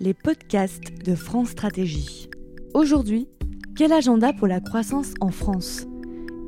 les podcasts de France Stratégie. Aujourd'hui, quel agenda pour la croissance en France?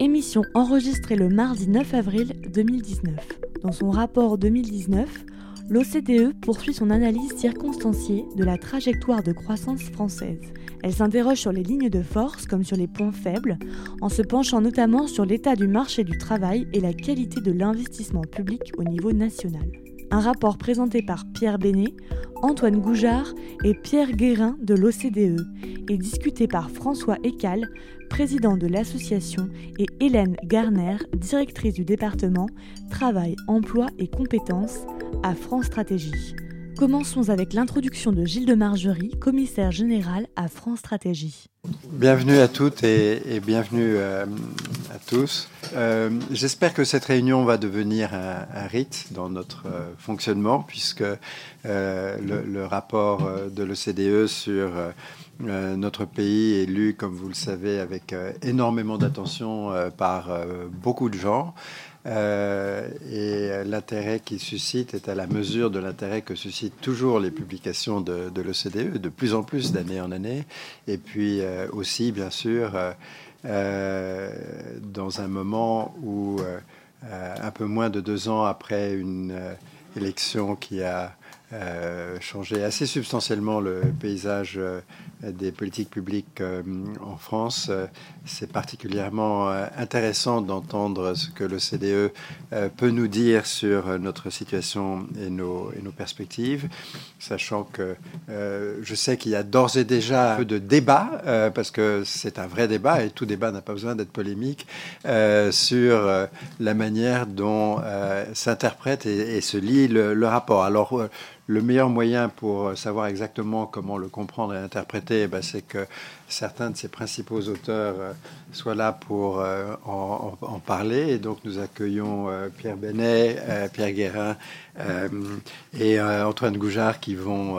Émission enregistrée le mardi 9 avril 2019. Dans son rapport 2019, l'OCDE poursuit son analyse circonstanciée de la trajectoire de croissance française. Elle s'interroge sur les lignes de force comme sur les points faibles, en se penchant notamment sur l'état du marché du travail et la qualité de l'investissement public au niveau national. Un rapport présenté par Pierre Bénet, Antoine Goujard et Pierre Guérin de l'OCDE et discuté par François Ecal, président de l'association, et Hélène Garner, directrice du département Travail, Emploi et Compétences à France Stratégie. Commençons avec l'introduction de Gilles de Margerie, commissaire général à France Stratégie. Bienvenue à toutes et, bienvenue euh, à tous. Euh, j'espère que cette réunion va devenir un, rite dans notre euh, fonctionnement, puisque le, rapport de l'OCDE sur notre pays est lu, comme vous le savez, avec énormément d'attention par beaucoup de gens. Euh, et l'intérêt qu'il suscite est à la mesure de l'intérêt que suscitent toujours les publications de, l'OCDE, de plus en plus d'année en année. Et puis euh, aussi, bien sûr, euh, dans un moment où, un peu moins de deux ans après une élection qui a changé assez substantiellement le paysage des politiques publiques euh, en France. Euh, c'est particulièrement euh, intéressant d'entendre ce que le CDE peut nous dire sur notre situation et nos, perspectives, sachant que je sais qu'il y a d'ores et déjà un peu de débat, parce que c'est un vrai débat et tout débat n'a pas besoin d'être polémique, sur la manière dont s'interprète et, se lit le, le rapport. Alors, le meilleur moyen pour savoir exactement comment le comprendre et l'interpréter, eh ben, c'est que certains de ses principaux auteurs euh, soient là pour euh, en, parler. Et donc nous accueillons euh, Pierre Benet, Pierre Guérin et Antoine Goujard qui vont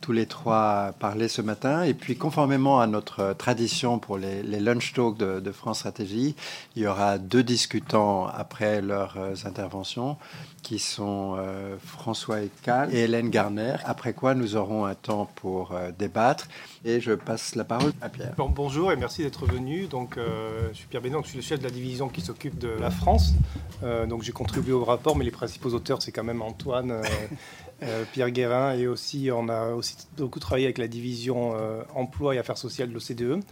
tous les trois parler ce matin. Et puis conformément à notre tradition pour les, lunch talks de, France Stratégie, il y aura deux discutants après leurs interventions qui sont François Ecal et Hélène Garner, après quoi nous aurons un temps pour débattre. Et je passe la parole bonjour et merci d'être venu. Donc, euh, je suis Pierre Bénin, je suis le chef de la division qui s'occupe de la France. Euh, donc, j'ai contribué au rapport, mais les principaux auteurs, c'est quand même Antoine, euh, Pierre Guérin, et aussi on a aussi beaucoup travaillé avec la division euh, emploi et affaires sociales de l'OCDE.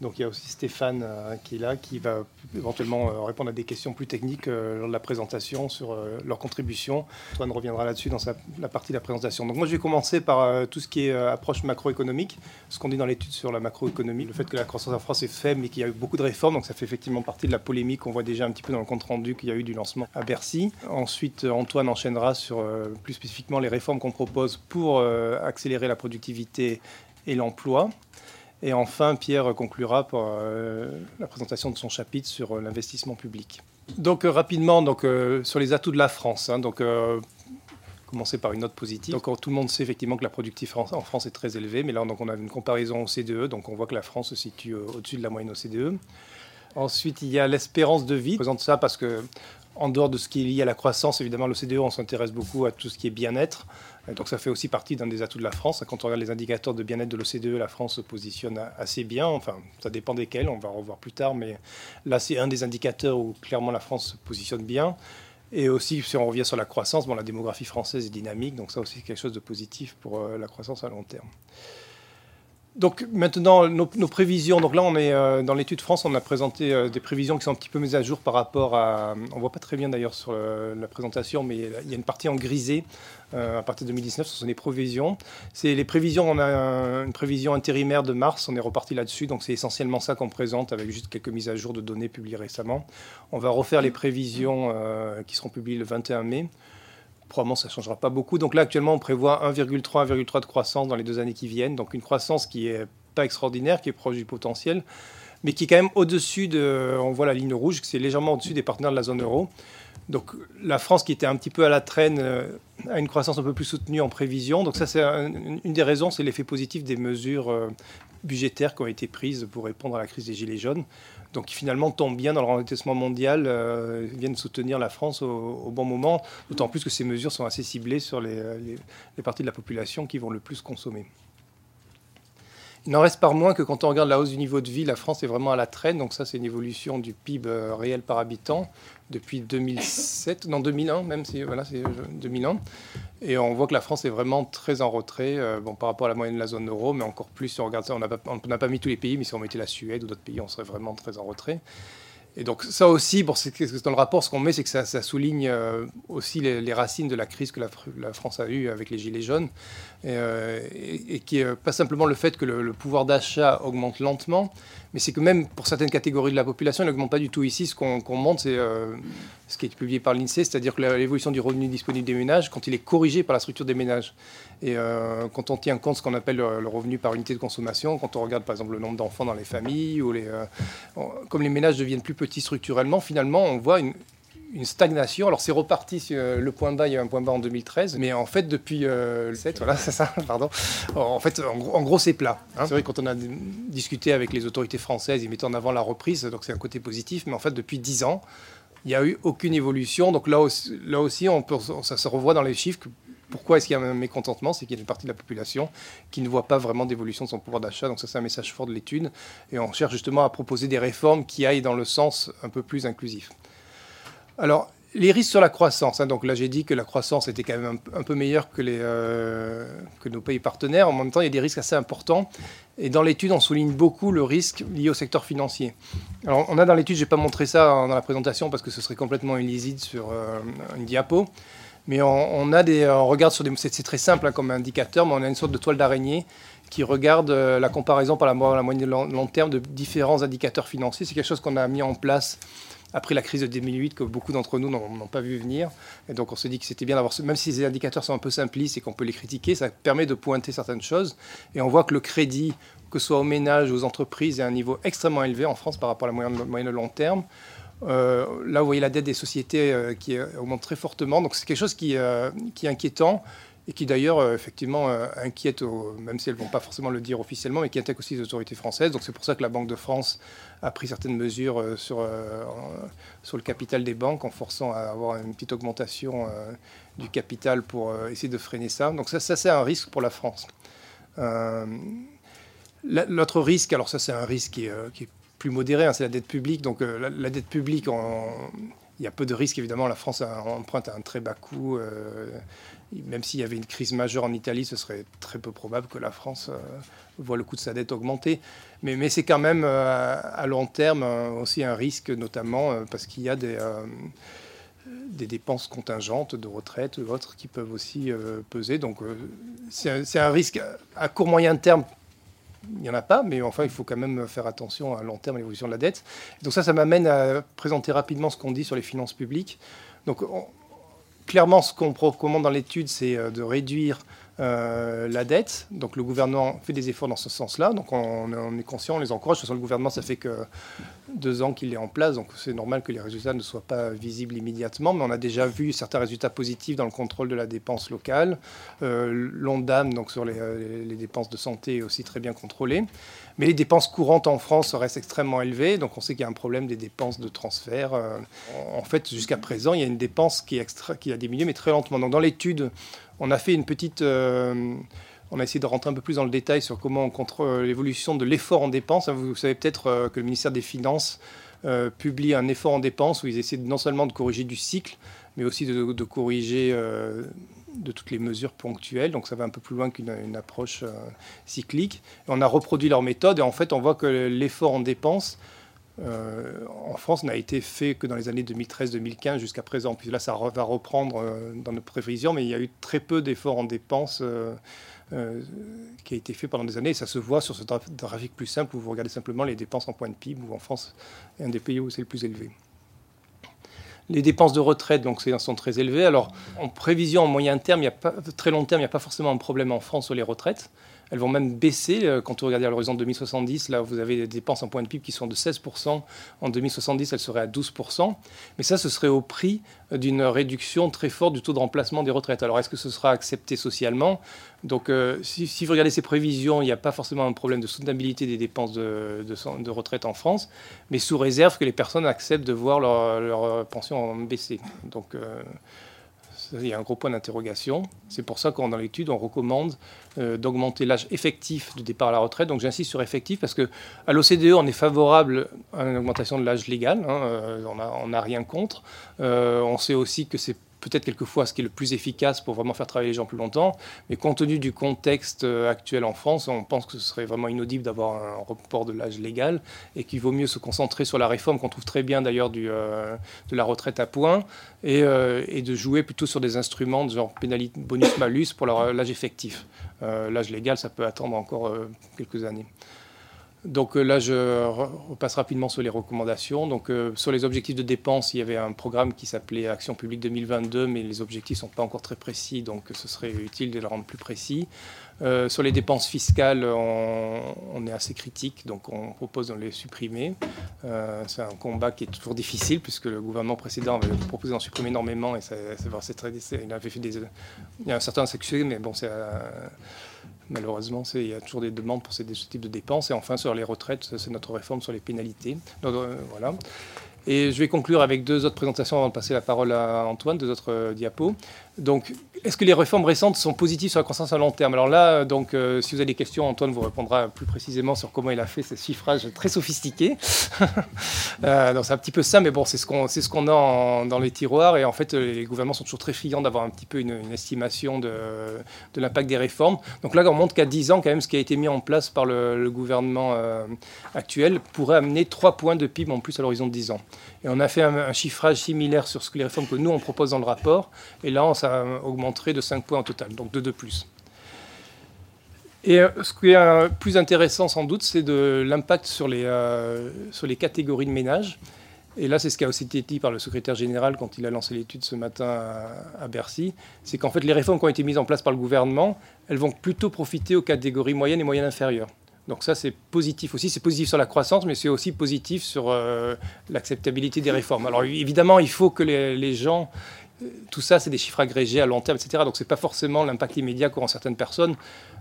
Donc il y a aussi Stéphane euh, qui est là, qui va éventuellement répondre à des questions plus techniques lors de la présentation sur leur contribution. Antoine reviendra là-dessus dans la partie de la présentation. Donc moi je vais commencer par tout ce qui est approche macroéconomique, ce qu'on dit dans l'étude sur la macroéconomie, le fait que la croissance en France est faible mais qu'il y a eu beaucoup de réformes, donc ça fait effectivement partie de la polémique qu'on voit déjà un petit peu dans le compte rendu qu'il y a eu du lancement à Bercy. Ensuite Antoine enchaînera sur plus spécifiquement les réformes qu'on propose pour euh, accélérer la productivité et l'emploi. Et enfin, Pierre conclura par euh, la présentation de son chapitre sur euh, l'investissement public. Donc rapidement, donc, sur les atouts de la France. Hein, donc, commencer par une note positive. Donc tout le monde sait effectivement que la productivité en France est très élevée, mais là donc, on a une comparaison au CDE, donc on voit que la France se situe au-dessus de la moyenne au CDE. Ensuite, il y a l'espérance de vie. Je présente ça parce que en dehors de ce qui est lié à la croissance, évidemment, l'OCDE, on s'intéresse beaucoup à tout ce qui est bien-être. Donc ça fait aussi partie d'un des atouts de la France. Quand on regarde les indicateurs de bien-être de l'OCDE, la France se positionne assez bien. Enfin, ça dépend desquels, on va revoir plus tard. Mais là, c'est un des indicateurs où clairement la France se positionne bien. Et aussi, si on revient sur la croissance, bon, la démographie française est dynamique. Donc ça aussi, c'est quelque chose de positif pour euh, la croissance à long terme. Donc maintenant, nos, prévisions. Donc là, on est euh, dans l'étude France, on a présenté euh, des prévisions qui sont un petit peu mises à jour par rapport à. On voit pas très bien d'ailleurs sur la présentation, mais il y a une partie en grisé euh, à partir de 2019. Ce sont les prévisions. C'est les prévisions. On a une prévision intérimaire de mars. On est reparti là-dessus. Donc c'est essentiellement ça qu'on présente avec juste quelques mises à jour de données publiées récemment. On va refaire les prévisions qui seront publiées le 21 mai probablement ça ne changera pas beaucoup. Donc là, actuellement, on prévoit 1,3, 1,3 de croissance dans les deux années qui viennent. Donc une croissance qui est pas extraordinaire, qui est proche du potentiel, mais qui est quand même au-dessus de, on voit la ligne rouge, c'est légèrement au-dessus des partenaires de la zone euro. Donc la France qui était un petit peu à la traîne euh, a une croissance un peu plus soutenue en prévision. Donc ça c'est une des raisons, c'est l'effet positif des mesures euh, budgétaires qui ont été prises pour répondre à la crise des gilets jaunes donc qui finalement tombent bien dans le ralentissement mondial, euh, viennent soutenir la France au, bon moment, d'autant plus que ces mesures sont assez ciblées sur les, les, parties de la population qui vont le plus consommer. Il n'en reste pas moins que quand on regarde la hausse du niveau de vie, la France est vraiment à la traîne. Donc ça, c'est une évolution du PIB euh, réel par habitant depuis 2007, non 2001 même, si, voilà, c'est 2001. Et on voit que la France est vraiment très en retrait euh, bon, par rapport à la moyenne de la zone euro, mais encore plus si on regarde ça, on n'a pas, pas, mis tous les pays, mais si on mettait la Suède ou d'autres pays, on serait vraiment très en retrait. Et donc ça aussi, dans le rapport, ce qu'on met, c'est que ça, souligne euh, aussi les, racines de la crise que la, France a eue avec les Gilets jaunes, et, euh, qui est pas simplement le fait que le, pouvoir d'achat augmente lentement, mais c'est que même pour certaines catégories de la population, il n'augmente pas du tout ici. Ce qu'on montre, c'est euh, ce qui est publié par l'INSEE, c'est-à-dire que l'évolution du revenu disponible des ménages, quand il est corrigé par la structure des ménages, et quand on tient compte de ce qu'on appelle le, revenu par unité de consommation, quand on regarde par exemple le nombre d'enfants dans les familles, ou les, comme les ménages deviennent plus petits, structurellement, finalement, on voit une, stagnation. Alors c'est reparti sur euh, le point bas, il y a un point bas en 2013, mais en fait depuis euh, le 7, voilà, c'est ça, pardon. En fait, en gros, c'est plat. Hein. C'est vrai quand on a discuté avec les autorités françaises, ils mettaient en avant la reprise, donc c'est un côté positif, mais en fait depuis 10 ans, il n'y a eu aucune évolution. Donc là aussi, là aussi ça se revoit dans les chiffres pourquoi est-ce qu'il y a un mécontentement? C'est qu'il y a une partie de la population qui ne voit pas vraiment d'évolution de son pouvoir d'achat. Donc ça, c'est un message fort de l'étude. Et on cherche justement à proposer des réformes qui aillent dans le sens un peu plus inclusif. Alors, les risques sur la croissance. Hein. donc là, j'ai dit que la croissance était quand même un, peu meilleure que, les, euh, que nos pays partenaires. En même temps, il y a des risques assez importants. Et dans l'étude, on souligne beaucoup le risque lié au secteur financier. Alors, on a dans l'étude, je n'ai pas montré ça dans la présentation parce que ce serait complètement illisible sur euh, une diapo. Mais on, a des, on regarde sur des, c'est très simple hein, comme indicateur, mais on a une sorte de toile d'araignée qui regarde euh, la comparaison par la, la moyenne de long, terme de différents indicateurs financiers. C'est quelque chose qu'on a mis en place après la crise de 2008 que beaucoup d'entre nous n'ont pas vu venir. Et donc on se dit que c'était bien d'avoir, même si ces indicateurs sont un peu simplistes et qu'on peut les critiquer, ça permet de pointer certaines choses. Et on voit que le crédit, que ce soit aux ménages, aux entreprises, est à un niveau extrêmement élevé en France par rapport à la moyenne, moyenne long terme. Euh, là, vous voyez la dette des sociétés euh, qui augmente très fortement. Donc, c'est quelque chose qui, euh, est inquiétant et qui, d'ailleurs, effectivement, inquiète, même si elles ne vont pas forcément le dire officiellement, mais qui inquiète aussi les autorités françaises. Donc, c'est pour ça que la Banque de France a pris certaines mesures sur, sur le capital des banques en forçant à avoir une petite augmentation du capital pour essayer de freiner ça. Donc, ça, c'est un risque pour la France. L'autre risque, alors ça c'est un risque qui qui est plus modéré, hein, c'est la dette publique. Donc euh, la, dette publique, il y a peu de risques, évidemment. La France emprunte à un très bas coût. Euh, même s'il y avait une crise majeure en Italie, ce serait très peu probable que la France euh, voit le coût de sa dette augmenter. Mais, c'est quand même à long terme aussi un risque, notamment parce qu'il y a des, des dépenses contingentes de retraite ou autres qui peuvent aussi peser. Donc c'est un risque à court moyen terme il n'y en a pas, mais enfin, il faut quand même faire attention à long terme à l'évolution de la dette. Donc ça, ça m'amène à présenter rapidement ce qu'on dit sur les finances publiques. Donc, clairement, ce qu'on recommande dans l'étude, c'est euh, de réduire euh, la dette. Donc le gouvernement fait des efforts dans ce sens-là. Donc on, est conscient, on les encourage. De toute façon, le gouvernement, ça fait que deux ans qu'il est en place. Donc c'est normal que les résultats ne soient pas visibles immédiatement. Mais on a déjà vu certains résultats positifs dans le contrôle de la dépense locale. Euh, L'ONDAM, donc sur les, les, dépenses de santé, est aussi très bien contrôlé. Mais les dépenses courantes en France restent extrêmement élevées. Donc on sait qu'il y a un problème des dépenses de transfert. Euh, en fait, jusqu'à présent, il y a une dépense qui, a diminué, mais très lentement. Donc dans l'étude on a fait une petite. Euh, on a essayé de rentrer un peu plus dans le détail sur comment on contrôle l'évolution de l'effort en dépenses. Vous savez peut-être euh, que le ministère des Finances euh, publie un effort en dépenses où ils essaient non seulement de corriger du cycle, mais aussi de, corriger de toutes les mesures ponctuelles. Donc ça va un peu plus loin qu'une approche cyclique. on a reproduit leur méthode et en fait on voit que l'effort en dépenses euh, en France n'a été fait que dans les années 2013-2015 jusqu'à présent. Puis là, ça va reprendre euh, dans nos prévisions, mais il y a eu très peu d'efforts en dépenses euh, qui a été fait pendant des années. Et ça se voit sur ce graphique plus simple où vous regardez simplement les dépenses en point de PIB, où en France un des pays où c'est le plus élevé. Les dépenses de retraite donc, sont très élevées. Alors, en prévision, en moyen terme, il y a très long terme, il n'y a pas forcément un problème en France sur les retraites. Elles vont même baisser. Euh, quand vous regardez à l'horizon 2070, là, vous avez des dépenses en point de PIB qui sont de 16%. En 2070, elles seraient à 12%. Mais ça, ce serait au prix euh, d'une réduction très forte du taux de remplacement des retraites. Alors, est-ce que ce sera accepté socialement? Donc, euh, si, vous regardez ces prévisions, il n'y a pas forcément un problème de soutenabilité des dépenses de, de, retraite en France, mais sous réserve que les personnes acceptent de voir leur, pension baisser. Donc, Il y a un gros point d'interrogation. C'est pour ça qu'en dans l'étude, on recommande d'augmenter l'âge effectif de départ à la retraite. Donc j'insiste sur effectif parce que à l'OCDE, on est favorable à une augmentation de l'âge légal. Hein, on n'a rien contre. on sait aussi que c'est peut-être quelquefois ce qui est le plus efficace pour vraiment faire travailler les gens plus longtemps. Mais compte tenu du contexte euh, actuel en France, on pense que ce serait vraiment inaudible d'avoir un report de l'âge légal et qu'il vaut mieux se concentrer sur la réforme qu'on trouve très bien d'ailleurs euh, de la retraite à points euh, et, de jouer plutôt sur des instruments de genre bonus-malus pour l'âge effectif. l'âge légal, ça peut attendre encore quelques années. Donc euh, là, je repasse rapidement sur les recommandations. Donc euh, sur les objectifs de dépenses, il y avait un programme qui s'appelait Action publique 2022, mais les objectifs ne sont pas encore très précis, donc ce serait utile de les rendre plus précis. Euh, sur les dépenses fiscales, on, est assez critique, donc on propose de les supprimer. c'est un combat qui est toujours difficile, puisque le gouvernement précédent avait proposé d'en supprimer énormément, et c'est très, il avait fait des, il y a un certain succès, mais bon, c'est Malheureusement, il y a toujours des demandes pour ce type de dépenses. Et enfin, sur les retraites, c'est notre réforme sur les pénalités. Euh, voilà. Et je vais conclure avec deux autres présentations avant de passer la parole à Antoine, deux autres euh, diapos. Donc, est-ce que les réformes récentes sont positives sur la croissance à long terme? Alors là, donc, euh, si vous avez des questions, Antoine vous répondra plus précisément sur comment il a fait ce chiffrage très sophistiqué. euh, donc c'est un petit peu ça, mais bon, c'est ce qu'on ce qu'on a dans les tiroirs. Et en fait, les gouvernements sont toujours très friands d'avoir un petit peu une, estimation de, l'impact des réformes. Donc là, on montre qu'à 10 ans, quand même, ce qui a été mis en place par le, gouvernement euh, actuel pourrait amener 3 points de PIB en plus à l'horizon de 10 ans. Et on a fait un, chiffrage similaire sur ce que les réformes que nous, on propose dans le rapport. Et là, ça de 5 points en total, donc de 2 plus. Et euh, ce qui est euh, plus intéressant sans doute, c'est de l'impact sur, les, euh, sur les catégories de ménages. Et là, c'est ce qui a aussi été dit par le secrétaire général quand il a lancé l'étude ce matin à, Bercy, c'est qu'en fait, les réformes qui ont été mises en place par le gouvernement, elles vont plutôt profiter aux catégories moyennes et moyennes inférieures. Donc ça, c'est positif aussi. C'est positif sur la croissance, mais c'est aussi positif sur l'acceptabilité des réformes. Alors évidemment, il faut que les gens tout ça, c'est des chiffres agrégés à long terme, etc. Donc, ce n'est pas forcément l'impact immédiat qu'auront certaines personnes.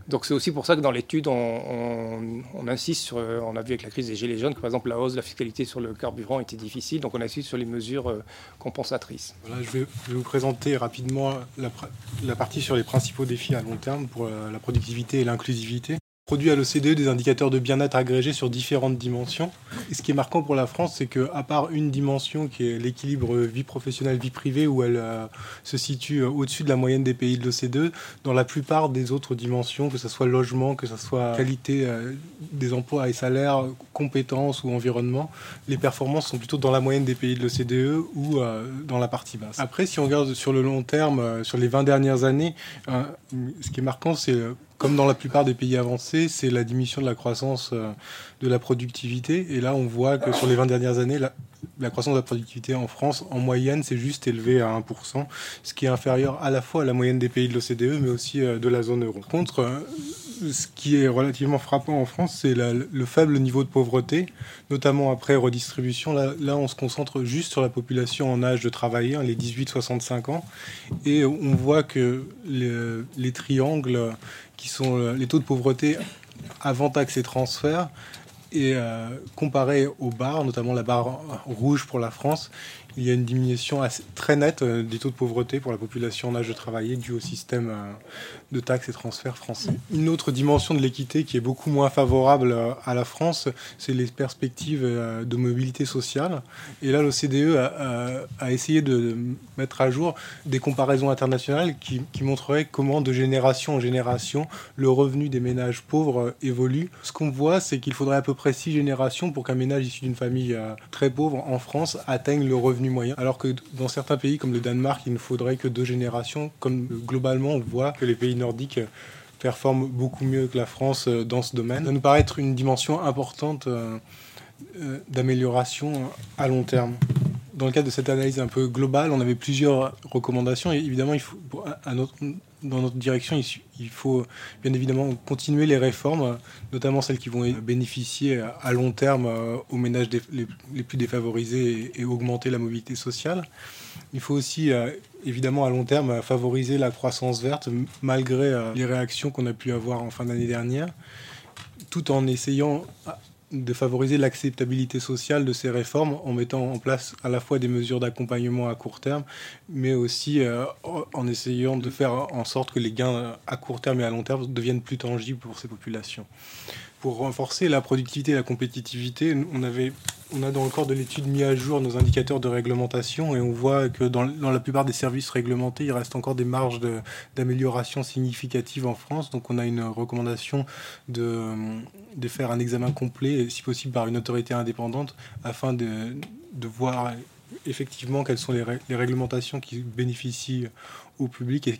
Donc, c'est aussi pour ça que dans l'étude, on, insiste sur. On a vu avec la crise des Gilets jaunes que, par exemple, la hausse de la fiscalité sur le carburant était difficile. Donc, on insiste sur les mesures euh, compensatrices. Voilà, je, vais, vous présenter rapidement la, partie sur les principaux défis à long terme pour euh, la productivité et l'inclusivité produit à l'OCDE des indicateurs de bien-être agrégés sur différentes dimensions. Et ce qui est marquant pour la France, c'est qu'à part une dimension qui est l'équilibre vie professionnelle, vie privée, où elle euh, se situe euh, au-dessus de la moyenne des pays de l'OCDE, dans la plupart des autres dimensions, que ce soit logement, que ce soit qualité euh, des emplois et salaires, compétences ou environnement, les performances sont plutôt dans la moyenne des pays de l'OCDE ou dans la partie basse. Après, si on regarde sur le long terme, sur les 20 dernières années, ce qui est marquant, c'est comme dans la plupart des pays avancés, c'est la diminution de la croissance euh, de la productivité. Et là, on voit que sur les 20 dernières années, la, croissance de la productivité en France, en moyenne, s'est juste élevée à 1%, ce qui est inférieur à la fois à la moyenne des pays de l'OCDE, mais aussi euh, de la zone euro. Contre, euh, ce qui est relativement frappant en France, c'est le faible niveau de pauvreté, notamment après redistribution. Là, là, on se concentre juste sur la population en âge de travailler, hein, les 18-65 ans, et on voit que les, les triangles qui sont euh, les taux de pauvreté avant taxes et transferts, et euh, comparé aux barres, notamment la barre rouge pour la France, il y a une diminution assez, très nette euh, des taux de pauvreté pour la population en âge de travailler dû au système euh, de taxes et transferts français. Une autre dimension de l'équité qui est beaucoup moins favorable euh, à la France, c'est les perspectives de mobilité sociale. Et là, l'OCDE a, essayé de mettre à jour des comparaisons internationales qui, qui montreraient comment de génération en génération le revenu des ménages pauvres évolue. Ce qu'on voit, c'est qu'il faudrait à peu près six générations pour qu'un ménage issu d'une famille très pauvre en France atteigne le revenu moyen, alors que dans certains pays comme le Danemark, il ne faudrait que deux générations. Comme globalement, on voit que les pays nordiques performent beaucoup mieux que la France euh, dans ce domaine. Ça nous paraît être une dimension importante euh, euh, d'amélioration à long terme. Dans le cadre de cette analyse un peu globale, on avait plusieurs recommandations évidemment, il faut, à dans notre direction, il, faut bien évidemment continuer les réformes, notamment celles qui vont bénéficier à long terme euh, aux ménages les, plus défavorisés et, augmenter la mobilité sociale. Il faut aussi euh, évidemment à long terme favoriser la croissance verte malgré euh, les réactions qu'on a pu avoir en fin d'année dernière, tout en essayant de favoriser l'acceptabilité sociale de ces réformes en mettant en place à la fois des mesures d'accompagnement à court terme, mais aussi euh, en essayant de faire en sorte que les gains à court terme et à long terme deviennent plus tangibles pour ces populations. Pour renforcer la productivité et la compétitivité, on, avait, on a dans le corps de l'étude mis à jour nos indicateurs de réglementation et on voit que dans, dans la plupart des services réglementés, il reste encore des marges d'amélioration significatives en France. Donc on a une recommandation de, de faire un examen complet, si possible par une autorité indépendante, afin de, de voir effectivement quelles sont les, réglementations qui bénéficient au public et,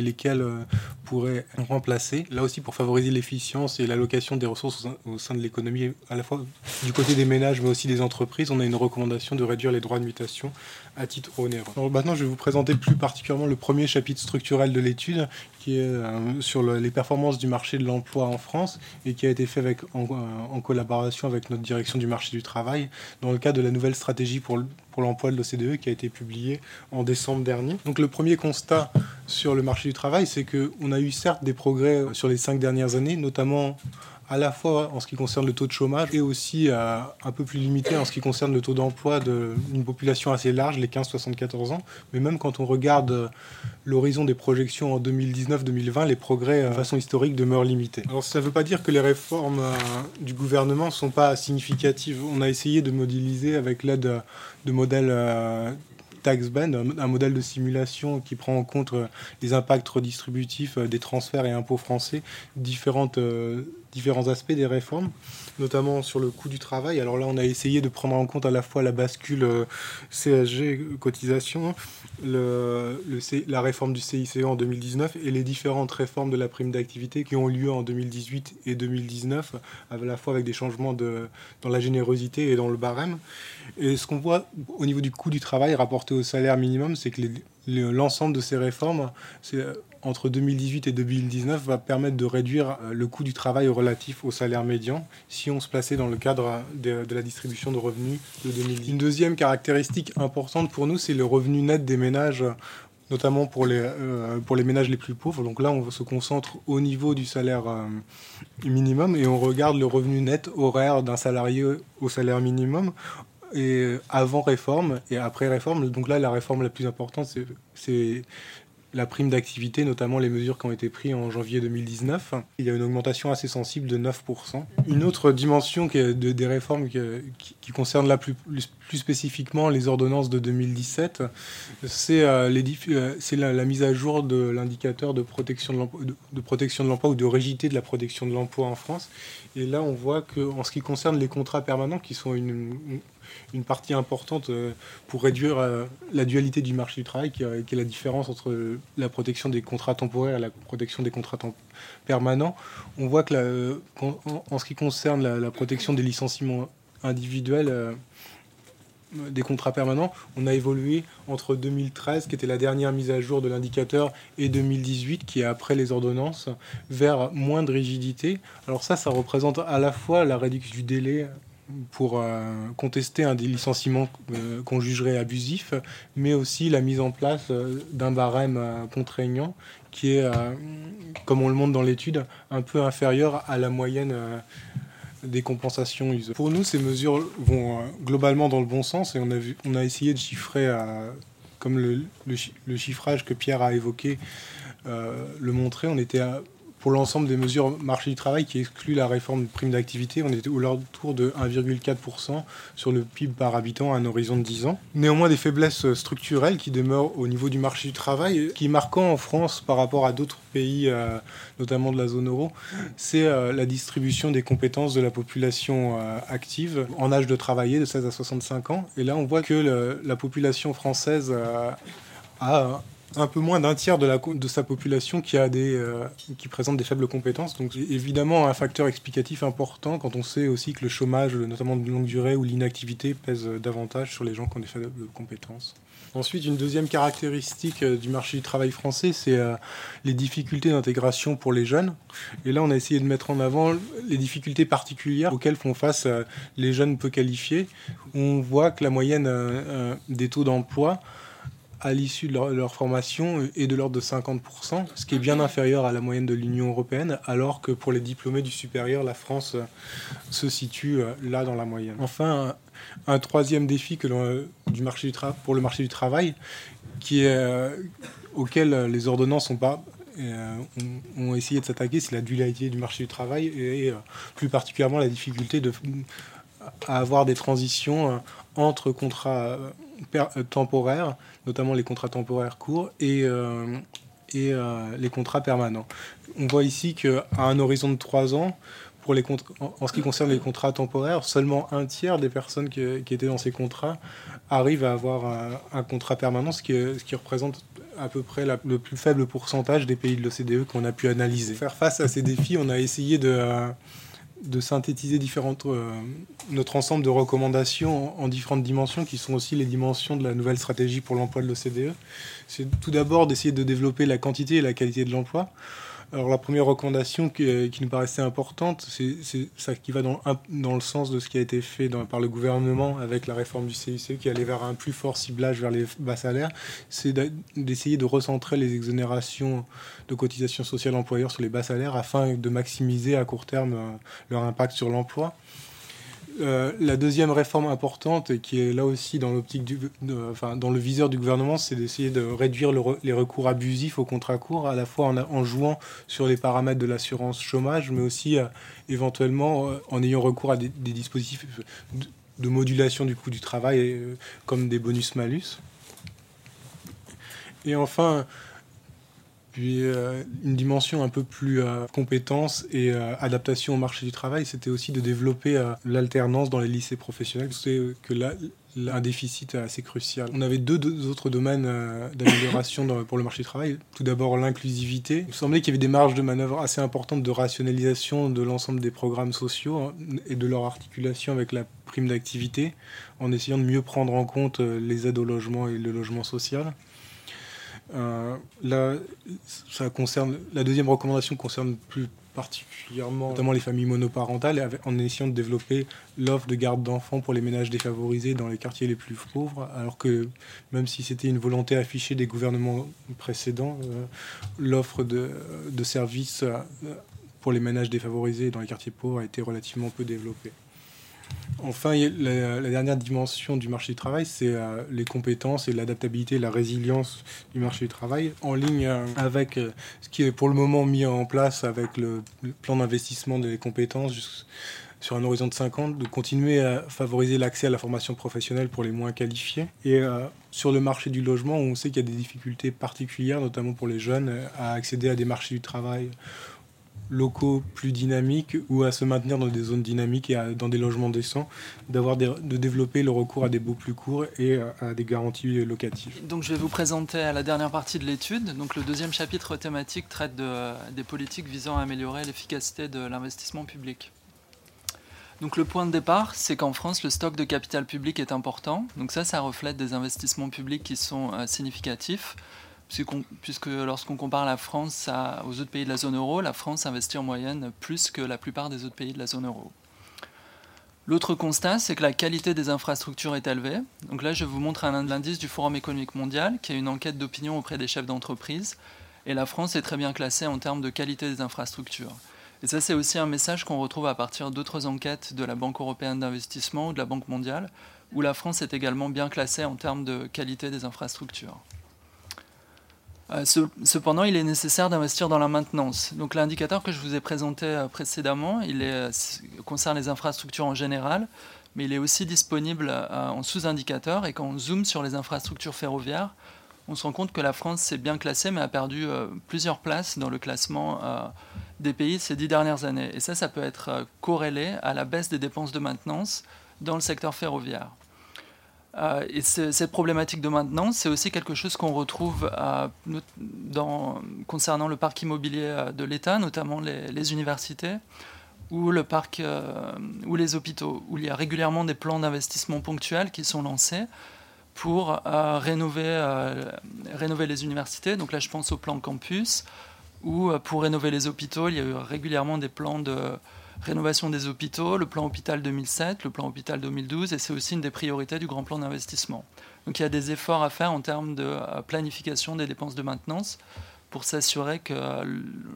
lesquels euh, pourraient remplacer. Là aussi, pour favoriser l'efficience et l'allocation des ressources au sein de l'économie, à la fois du côté des ménages mais aussi des entreprises, on a une recommandation de réduire les droits de mutation à titre onéreux. maintenant, je vais vous présenter plus particulièrement le premier chapitre structurel de l'étude qui est euh, sur les performances du marché de l'emploi en France et qui a été fait avec, en, en, collaboration avec notre direction du marché du travail dans le cadre de la nouvelle stratégie pour, pour l'emploi de l'OCDE qui a été publiée en décembre dernier. Donc le premier constat sur le marché du travail, c'est qu'on a eu certes des progrès sur les cinq dernières années, notamment à la fois en ce qui concerne le taux de chômage et aussi euh, un peu plus limité en ce qui concerne le taux d'emploi d'une population assez large, les 15-74 ans. Mais même quand on regarde euh, l'horizon des projections en 2019-2020, les progrès euh, de façon historique demeurent limités. Alors ça ne veut pas dire que les réformes du gouvernement ne sont pas significatives. On a essayé de modéliser avec l'aide de modèles TaxBand, un modèle de simulation qui prend en compte les impacts redistributifs des transferts et impôts français, différentes différents aspects des réformes, notamment sur le coût du travail. Alors là, on a essayé de prendre en compte à la fois la bascule euh, CSG, cotisation, le, la réforme du CICE en 2019 et les différentes réformes de la prime d'activité qui ont lieu en 2018 et 2019, à la fois avec des changements de, dans la générosité et dans le barème. Et ce qu'on voit au niveau du coût du travail rapporté au salaire minimum, c'est que l'ensemble de ces réformes, c'est entre 2018 et 2019 va permettre de réduire euh, le coût du travail relatif au salaire médian si on se plaçait dans le cadre de, la distribution de revenus de 2010. Une deuxième caractéristique importante pour nous, c'est le revenu net des ménages notamment pour les, euh, pour les ménages les plus pauvres. Donc là, on se concentre au niveau du salaire euh, minimum et on regarde le revenu net horaire d'un salarié au salaire minimum et avant réforme et après réforme. Donc là, la réforme la plus importante, c'est la prime d'activité, notamment les mesures qui ont été prises en janvier 2019. Il y a une augmentation assez sensible de 9%. Une autre dimension de, des réformes qui, qui, concerne là plus, plus, spécifiquement les ordonnances de 2017, c'est euh, euh, la, mise à jour de l'indicateur de protection de protection de l'emploi ou de rigidité de la protection de l'emploi en France. Et là, on voit qu'en ce qui concerne les contrats permanents, qui sont une partie importante euh, pour réduire euh, la dualité du marché du travail, qui, est la différence entre la protection des contrats temporaires et la protection des contrats permanents. On voit que en, ce qui concerne la, protection des licenciements individuels, euh, des contrats permanents, on a évolué entre 2013, qui était la dernière mise à jour de l'indicateur, et 2018, qui est après les ordonnances, vers moins de rigidité. Alors ça, ça représente à la fois la réduction du délai pour euh, contester un des licenciements euh, qu'on jugerait abusif, mais aussi la mise en place euh, d'un barème contraignant qui est, comme on le montre dans l'étude, un peu inférieur à la moyenne des compensations usées. Pour nous, ces mesures vont globalement dans le bon sens et on a, essayé de chiffrer, comme le, le, chiffrage que Pierre a évoqué le montrait, on était à pour l'ensemble des mesures marché du travail qui excluent la réforme de prime d'activité, on était autour de 1,4% sur le PIB par habitant à un horizon de 10 ans. Néanmoins, des faiblesses structurelles qui demeurent au niveau du marché du travail, qui est marquant en France par rapport à d'autres pays, euh, notamment de la zone euro, c'est euh, la distribution des compétences de la population euh, active en âge de travailler de 16 à 65 ans. Et là, on voit que la population française a un peu moins d'un tiers de, la, de sa population qui, a des, euh, qui présente des faibles compétences. Donc évidemment un facteur explicatif important quand on sait aussi que le chômage, notamment de longue durée ou l'inactivité, pèse davantage sur les gens qui ont des faibles compétences. Ensuite, une deuxième caractéristique euh, du marché du travail français, c'est euh, les difficultés d'intégration pour les jeunes. Et là, on a essayé de mettre en avant les difficultés particulières auxquelles font face les jeunes peu qualifiés. On voit que la moyenne des taux d'emploi à l'issue de leur, formation est de l'ordre de 50%, ce qui est bien inférieur à la moyenne de l'Union européenne, alors que pour les diplômés du supérieur, la France se situe là dans la moyenne. Enfin, un, troisième défi que du marché du pour le marché du travail, qui est, auquel les ordonnances n'ont pas euh, ont, essayé de s'attaquer, c'est la dualité du marché du travail et, euh, plus particulièrement la difficulté de, à avoir des transitions euh, entre contrats temporaires, notamment les contrats temporaires courts, et, et les contrats permanents. On voit ici qu'à un horizon de trois ans, pour les en ce qui concerne les contrats temporaires, seulement un tiers des personnes qui, étaient dans ces contrats arrivent à avoir un, contrat permanent, ce qui, ce qui représente à peu près le plus faible pourcentage des pays de l'OCDE qu'on a pu analyser. Pour faire face à ces défis, on a essayé de, de synthétiser euh, notre ensemble de recommandations en, différentes dimensions, qui sont aussi les dimensions de la nouvelle stratégie pour l'emploi de l'OCDE. C'est tout d'abord d'essayer de développer la quantité et la qualité de l'emploi. Alors la première recommandation qui, euh, nous paraissait importante, c'est ça qui va dans, dans, le sens de ce qui a été fait par le gouvernement avec la réforme du CIC qui allait vers un plus fort ciblage vers les bas salaires, c'est d'essayer de recentrer les exonérations de cotisations sociales employeurs sur les bas salaires afin de maximiser à court terme euh, leur impact sur l'emploi. Euh, la deuxième réforme importante, et qui est là aussi dans l'optique du, le viseur du gouvernement, c'est d'essayer de réduire les recours abusifs aux contrats courts, à la fois en, jouant sur les paramètres de l'assurance chômage, mais aussi euh, éventuellement euh, en ayant recours à des, dispositifs de, modulation du coût du travail, comme des bonus-malus. Et enfin, puis euh, une dimension un peu plus euh, compétence et euh, adaptation au marché du travail, c'était aussi de développer l'alternance dans les lycées professionnels. C'est que là, un déficit assez crucial. On avait deux, autres domaines d'amélioration pour le marché du travail. Tout d'abord l'inclusivité. Il semblait qu'il y avait des marges de manœuvre assez importantes de rationalisation de l'ensemble des programmes sociaux hein, et de leur articulation avec la prime d'activité, en essayant de mieux prendre en compte les aides au logement et le logement social. Euh, là, ça concerne, la deuxième recommandation concerne plus particulièrement notamment les familles monoparentales en essayant de développer l'offre de garde d'enfants pour les ménages défavorisés dans les quartiers les plus pauvres, alors que même si c'était une volonté affichée des gouvernements précédents, euh, l'offre de, services euh, pour les ménages défavorisés dans les quartiers pauvres a été relativement peu développée. Enfin, la, dernière dimension du marché du travail, c'est euh, les compétences et l'adaptabilité, la résilience du marché du travail, en ligne euh, avec euh, ce qui est pour le moment mis en place avec le, plan d'investissement des compétences sur un horizon de 5 ans, de continuer à favoriser l'accès à la formation professionnelle pour les moins qualifiés. Et sur le marché du logement, on sait qu'il y a des difficultés particulières, notamment pour les jeunes, à accéder à des marchés du travail locaux plus dynamiques ou à se maintenir dans des zones dynamiques et dans des logements décents, d'avoir de développer le recours à des baux plus courts et à des garanties locatives. Donc je vais vous présenter la dernière partie de l'étude. Donc le deuxième chapitre thématique traite de, des politiques visant à améliorer l'efficacité de l'investissement public. Donc le point de départ, c'est qu'en France, le stock de capital public est important. Donc ça, ça reflète des investissements publics qui sont euh, significatifs puisque lorsqu'on compare la France aux autres pays de la zone euro, la France investit en moyenne plus que la plupart des autres pays de la zone euro. L'autre constat, c'est que la qualité des infrastructures est élevée. Donc là, je vous montre un indice du Forum économique mondial, qui est une enquête d'opinion auprès des chefs d'entreprise. Et la France est très bien classée en termes de qualité des infrastructures. Et ça, c'est aussi un message qu'on retrouve à partir d'autres enquêtes de la Banque européenne d'investissement ou de la Banque mondiale, où la France est également bien classée en termes de qualité des infrastructures. Euh, cependant, il est nécessaire d'investir dans la maintenance. Donc l'indicateur que je vous ai présenté euh, précédemment, euh, concerne les infrastructures en général, mais il est aussi disponible en sous-indicateur. Et quand on zoome sur les infrastructures ferroviaires, on se rend compte que la France s'est bien classée, mais a perdu plusieurs places dans le classement des pays ces dix dernières années. Et ça, ça peut être corrélé à la baisse des dépenses de maintenance dans le secteur ferroviaire. Euh, et cette problématique de maintenance, c'est aussi quelque chose qu'on retrouve euh, dans, concernant le parc immobilier euh, de l'État, notamment les, universités ou le parc ou les hôpitaux, où il y a régulièrement des plans d'investissement ponctuels qui sont lancés pour rénover, rénover les universités. Donc là, je pense au plan campus, ou pour rénover les hôpitaux, il y a eu régulièrement des plans de rénovation des hôpitaux, le plan hôpital 2007, le plan hôpital 2012, et c'est aussi une des priorités du grand plan d'investissement. Donc il y a des efforts à faire en termes de euh, planification des dépenses de maintenance pour s'assurer que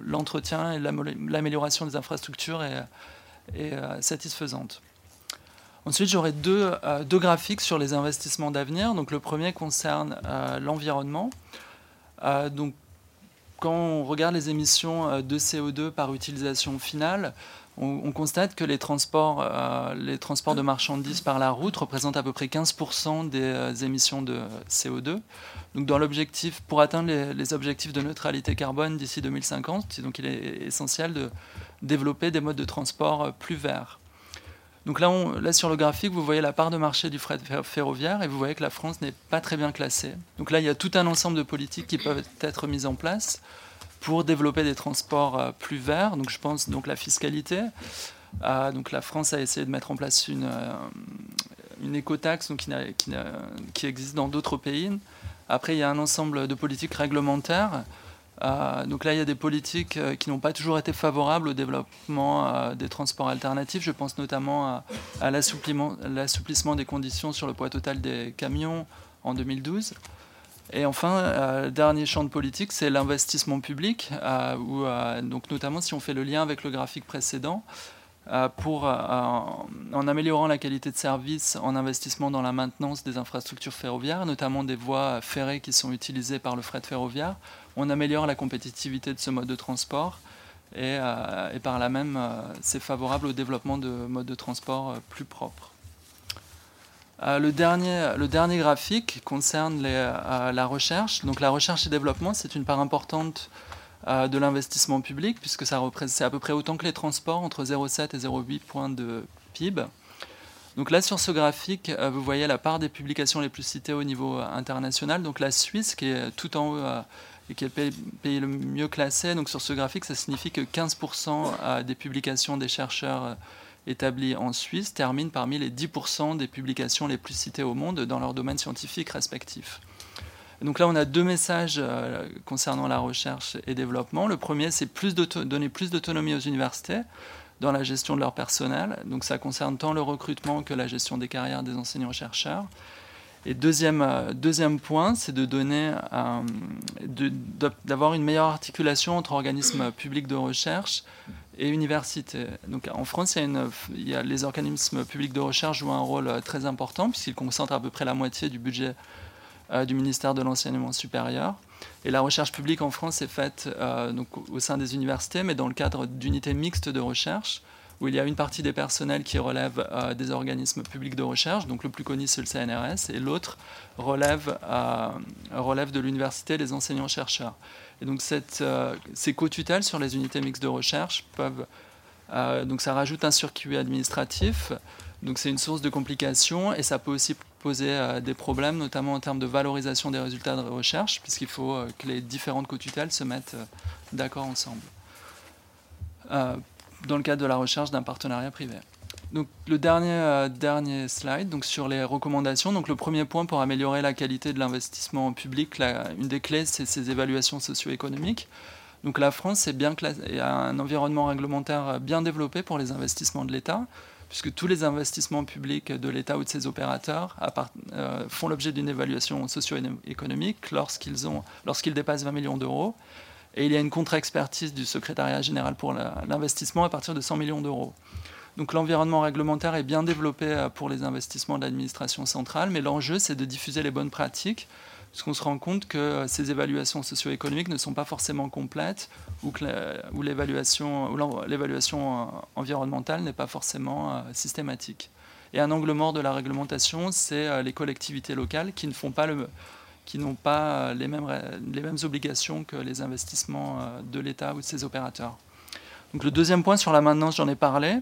l'entretien et l'amélioration des infrastructures est, satisfaisante. Ensuite, j'aurai deux, deux, graphiques sur les investissements d'avenir. Donc, le premier concerne l'environnement. donc, quand on regarde les émissions euh, de CO2 par utilisation finale, on, constate que les transports, euh, les transports de marchandises par la route représentent à peu près 15% des euh, émissions de CO2. Donc dans l'objectif, pour atteindre les, objectifs de neutralité carbone d'ici 2050, donc il est essentiel de développer des modes de transport plus verts. Donc là, là, sur le graphique, vous voyez la part de marché du fret ferroviaire et vous voyez que la France n'est pas très bien classée. Donc là, il y a tout un ensemble de politiques qui peuvent être mises en place pour développer des transports euh, plus verts. Donc je pense donc la fiscalité. Euh, donc la France a essayé de mettre en place une, euh, une écotaxe donc, qui, existe dans d'autres pays. Après, il y a un ensemble de politiques réglementaires donc là, il y a des politiques qui n'ont pas toujours été favorables au développement des transports alternatifs. Je pense notamment à, l'assouplissement des conditions sur le poids total des camions en 2012. Et enfin, le dernier champ de politique, c'est l'investissement public, où, donc notamment si on fait le lien avec le graphique précédent, pour, en améliorant la qualité de service, en investissement dans la maintenance des infrastructures ferroviaires, notamment des voies ferrées qui sont utilisées par le fret ferroviaire, on améliore la compétitivité de ce mode de transport et, euh, par là même, euh, c'est favorable au développement de modes de transport euh, plus propres. Le, dernier, le dernier graphique concerne la recherche. Donc la recherche et développement, c'est une part importante de l'investissement public, puisque c'est à peu près autant que les transports, entre 0,7 et 0,8 points de PIB. Donc là, sur ce graphique, vous voyez la part des publications les plus citées au niveau international. Donc la Suisse, qui est tout en haut et qui est le pays le mieux classé. Donc sur ce graphique, ça signifie que 15% euh, des publications des chercheurs établis en Suisse terminent parmi les 10% des publications les plus citées au monde dans leur domaine scientifique respectif. Donc là, on a deux messages euh, concernant la recherche et développement. Le premier, c'est donner plus d'autonomie aux universités dans la gestion de leur personnel. Donc ça concerne tant le recrutement que la gestion des carrières des enseignants-chercheurs. Et deuxième, euh, deuxième point, c'est de euh, d'avoir une meilleure articulation entre organismes publics de recherche et universités. Donc en France, il y, a les organismes publics de recherche jouent un rôle euh, très important puisqu'ils concentrent à peu près la moitié du budget du ministère de l'enseignement supérieur. Et la recherche publique en France est faite donc, au sein des universités, mais dans le cadre d'unités mixtes de recherche où il y a une partie des personnels qui relèvent euh, des organismes publics de recherche, donc le plus connu c'est le CNRS, et l'autre relève, euh, relève de l'université des enseignants-chercheurs. Et donc euh, ces co-tutelles sur les unités mixtes de recherche peuvent... donc ça rajoute un circuit administratif, donc c'est une source de complications et ça peut aussi poser des problèmes, notamment en termes de valorisation des résultats de recherche, puisqu'il faut que les différentes co-tutelles se mettent d'accord ensemble dans le cadre de la recherche d'un partenariat privé. Le dernier, euh, slide sur les recommandations. Donc, le premier point pour améliorer la qualité de l'investissement public, une des clés, c'est ces évaluations socio-économiques. La France est bien a un environnement réglementaire bien développé pour les investissements de l'État, puisque tous les investissements publics de l'État ou de ses opérateurs euh, font l'objet d'une évaluation socio-économique lorsqu'ils lorsqu'ils dépassent 20 millions d'euros et il y a une contre-expertise du secrétariat général pour l'investissement à partir de 100 millions d'euros. Donc l'environnement réglementaire est bien développé euh, pour les investissements de l'administration centrale, mais l'enjeu c'est de diffuser les bonnes pratiques, puisqu'on se rend compte que euh, ces évaluations socio-économiques ne sont pas forcément complètes ou que l'évaluation euh, environnementale n'est pas forcément systématique. Et un angle mort de la réglementation, c'est les collectivités locales qui ne font pas qui n'ont pas les mêmes, les mêmes obligations que les investissements de l'État ou de ses opérateurs. Donc le deuxième point sur la maintenance, j'en ai parlé.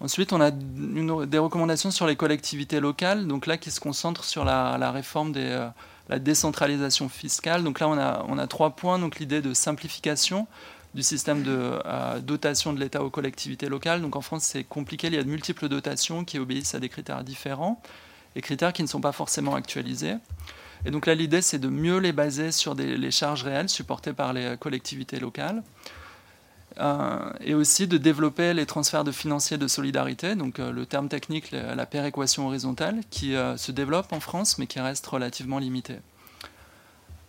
Ensuite, on a des recommandations sur les collectivités locales, donc là qui se concentrent sur la, réforme de euh, la décentralisation fiscale. Donc là, on a, trois points. Donc l'idée de simplification du système de euh, dotation de l'État aux collectivités locales. Donc en France, c'est compliqué. Il y a de multiples dotations qui obéissent à des critères différents et critères qui ne sont pas forcément actualisés. Et donc là, l'idée, c'est de mieux les baser sur des, les charges réelles supportées par les collectivités locales. Et aussi de développer les transferts de financiers de solidarité, donc le terme technique, la péréquation horizontale, qui se développe en France, mais qui reste relativement limitée.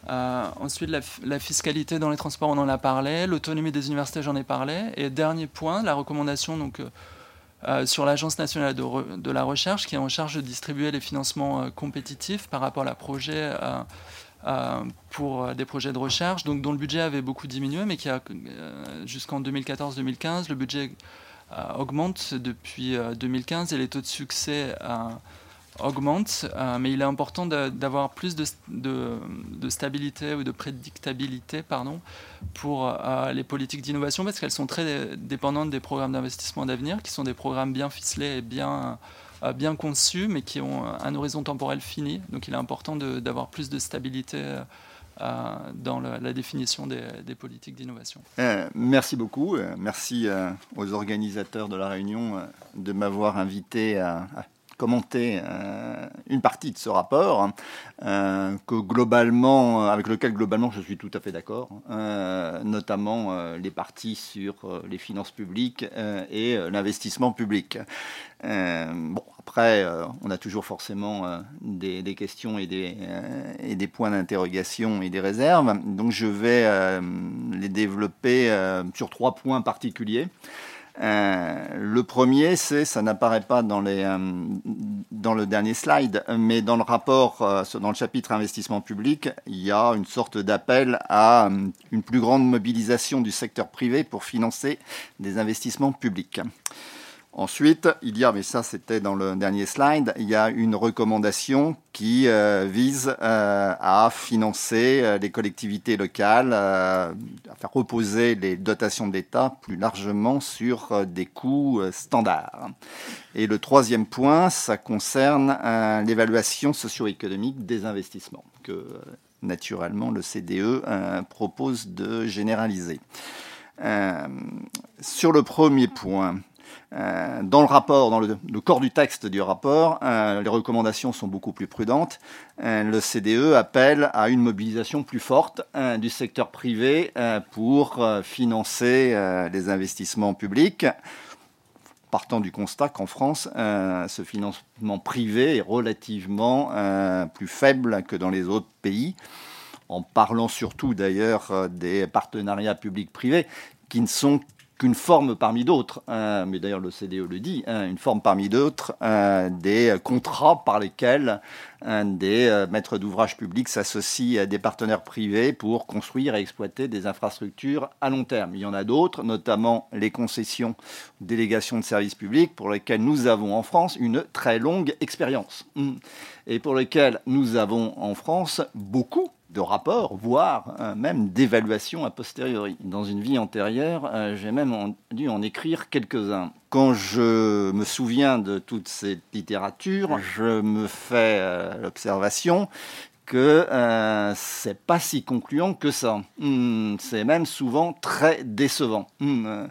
ensuite, la, fiscalité dans les transports, on en a parlé. L'autonomie des universités, j'en ai parlé. Et dernier point, la recommandation donc, euh, sur l'Agence nationale de, la recherche qui est en charge de distribuer les financements euh, compétitifs par rapport à projets euh, pour des projets de recherche, donc, dont le budget avait beaucoup diminué, mais qui a jusqu'en 2014-2015, le budget augmente depuis 2015 et les taux de succès augmente, euh, mais il est important d'avoir plus de, de, stabilité ou de prédictabilité pardon, pour euh, les politiques d'innovation parce qu'elles sont très dépendantes des programmes d'investissement d'avenir, qui sont des programmes bien ficelés et bien, euh, bien conçus, mais qui ont un horizon temporel fini. Donc il est important d'avoir plus de stabilité. dans la, définition des, des politiques d'innovation. merci beaucoup. merci aux organisateurs de la réunion de m'avoir invité à, commenter euh, une partie de ce rapport, euh, que globalement, avec lequel globalement je suis tout à fait d'accord, euh, notamment les parties sur les finances publiques et l'investissement public. bon, après, on a toujours forcément des, des, questions et des, et des points d'interrogation et des réserves. Donc je vais les développer sur trois points particuliers. Euh, le premier, c'est, ça n'apparaît pas euh, dans le dernier slide, mais dans le rapport, euh, dans le chapitre investissement public, il y a une sorte d'appel à une plus grande mobilisation du secteur privé pour financer des investissements publics. Ensuite, il y a, mais ça c'était dans le dernier slide, il y a une recommandation qui euh, vise euh, à financer euh, les collectivités locales, à faire reposer les dotations de l'État plus largement sur des coûts standards. Et le troisième point, ça concerne l'évaluation socio-économique des investissements que naturellement le CDE propose de généraliser. sur le premier point, euh, dans le rapport, dans le, corps du texte du rapport, euh, les recommandations sont beaucoup plus prudentes. Euh, le CDE appelle à une mobilisation plus forte du secteur privé pour financer les investissements publics partant du constat qu'en France, ce financement privé est relativement plus faible que dans les autres pays, en parlant surtout d'ailleurs des partenariats publics-privés qui ne sont qu'une forme parmi d'autres, hein, mais d'ailleurs le CDE le dit, hein, une forme parmi d'autres hein, des contrats par lesquels des euh, maîtres d'ouvrage publics s'associent à des partenaires privés pour construire et exploiter des infrastructures à long terme. Il y en a d'autres, notamment les concessions, délégations de services publics, pour lesquelles nous avons en France une très longue expérience mmh. et pour lesquelles nous avons en France beaucoup de rapports, voire euh, même d'évaluations a posteriori. Dans une vie antérieure, euh, j'ai même dû en écrire quelques-uns. Quand je me souviens de toute cette littérature, je me fais euh, l'observation que c'est pas si concluant que ça. Hmm, c'est même souvent très décevant. Hmm,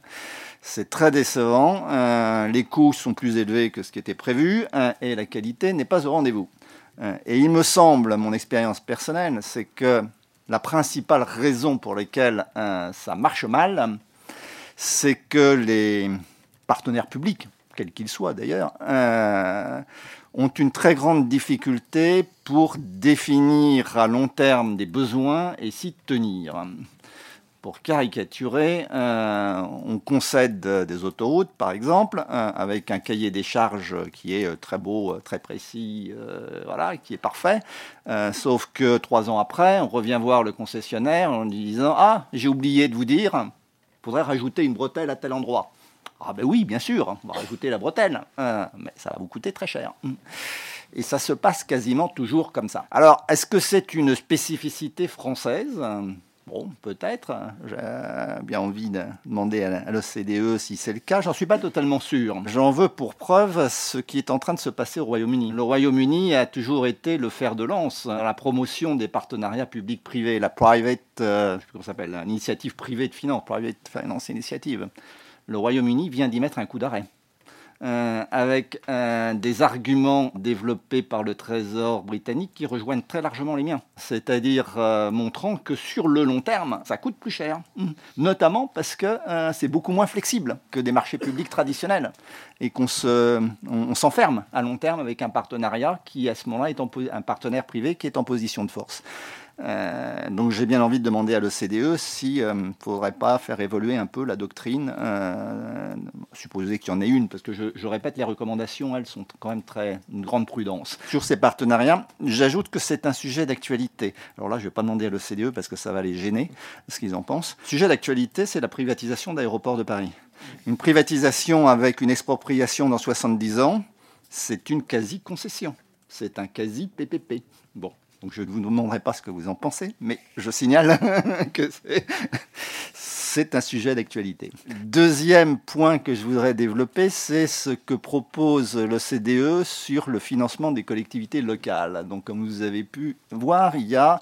c'est très décevant. les coûts sont plus élevés que ce qui était prévu et la qualité n'est pas au rendez-vous. Euh, et il me semble, mon expérience personnelle, c'est que la principale raison pour laquelle euh, ça marche mal, c'est que les partenaires publics, quels qu'ils soient d'ailleurs, euh, ont une très grande difficulté pour définir à long terme des besoins et s'y tenir pour caricaturer, euh, on concède des autoroutes, par exemple, euh, avec un cahier des charges qui est euh, très beau, très précis, voilà, qui est parfait. sauf que trois ans après, on revient voir le concessionnaire en lui disant Ah, j'ai oublié de vous dire, il faudrait rajouter une bretelle à tel endroit. Ah ben oui, bien sûr, on va rajouter la bretelle, mais ça va vous coûter très cher. Et ça se passe quasiment toujours comme ça. Alors, est-ce que c'est une spécificité française? Bon, peut-être. J'ai bien envie de demander à l'OCDE si c'est le cas. J'en suis pas totalement sûr. J'en veux pour preuve ce qui est en train de se passer au Royaume-Uni. Le Royaume-Uni a toujours été le fer de lance dans la promotion des partenariats publics-privés, la private, euh, l'initiative privée de finance, private finance initiative. Le Royaume-Uni vient d'y mettre un coup d'arrêt. Euh, avec euh, des arguments développés par le Trésor britannique qui rejoignent très largement les miens. C'est-à-dire euh, montrant que sur le long terme, ça coûte plus cher. Mmh. Notamment parce que c'est beaucoup moins flexible que des marchés publics traditionnels et qu'on s'enferme à long terme avec un partenariat qui, à ce moment-là, est un partenaire privé qui est en position de force. Euh, donc j'ai bien envie de demander à l'OCDE s'il ne euh, faudrait pas faire évoluer un peu la doctrine, euh, supposer qu'il y en ait une, parce que je, répète, les recommandations, elles sont quand même très une grande prudence. Sur ces partenariats, j'ajoute que c'est un sujet d'actualité. Alors là, je ne vais pas demander à l'OCDE parce que ça va les gêner, ce qu'ils en pensent. Sujet d'actualité, c'est la privatisation d'aéroports de Paris. Une privatisation avec une expropriation dans 70 ans, c'est une quasi-concession. C'est un quasi-PPP. Bon, donc je ne vous demanderai pas ce que vous en pensez, mais je signale que c'est un sujet d'actualité. Deuxième point que je voudrais développer, c'est ce que propose le CDE sur le financement des collectivités locales. Donc comme vous avez pu voir, il y a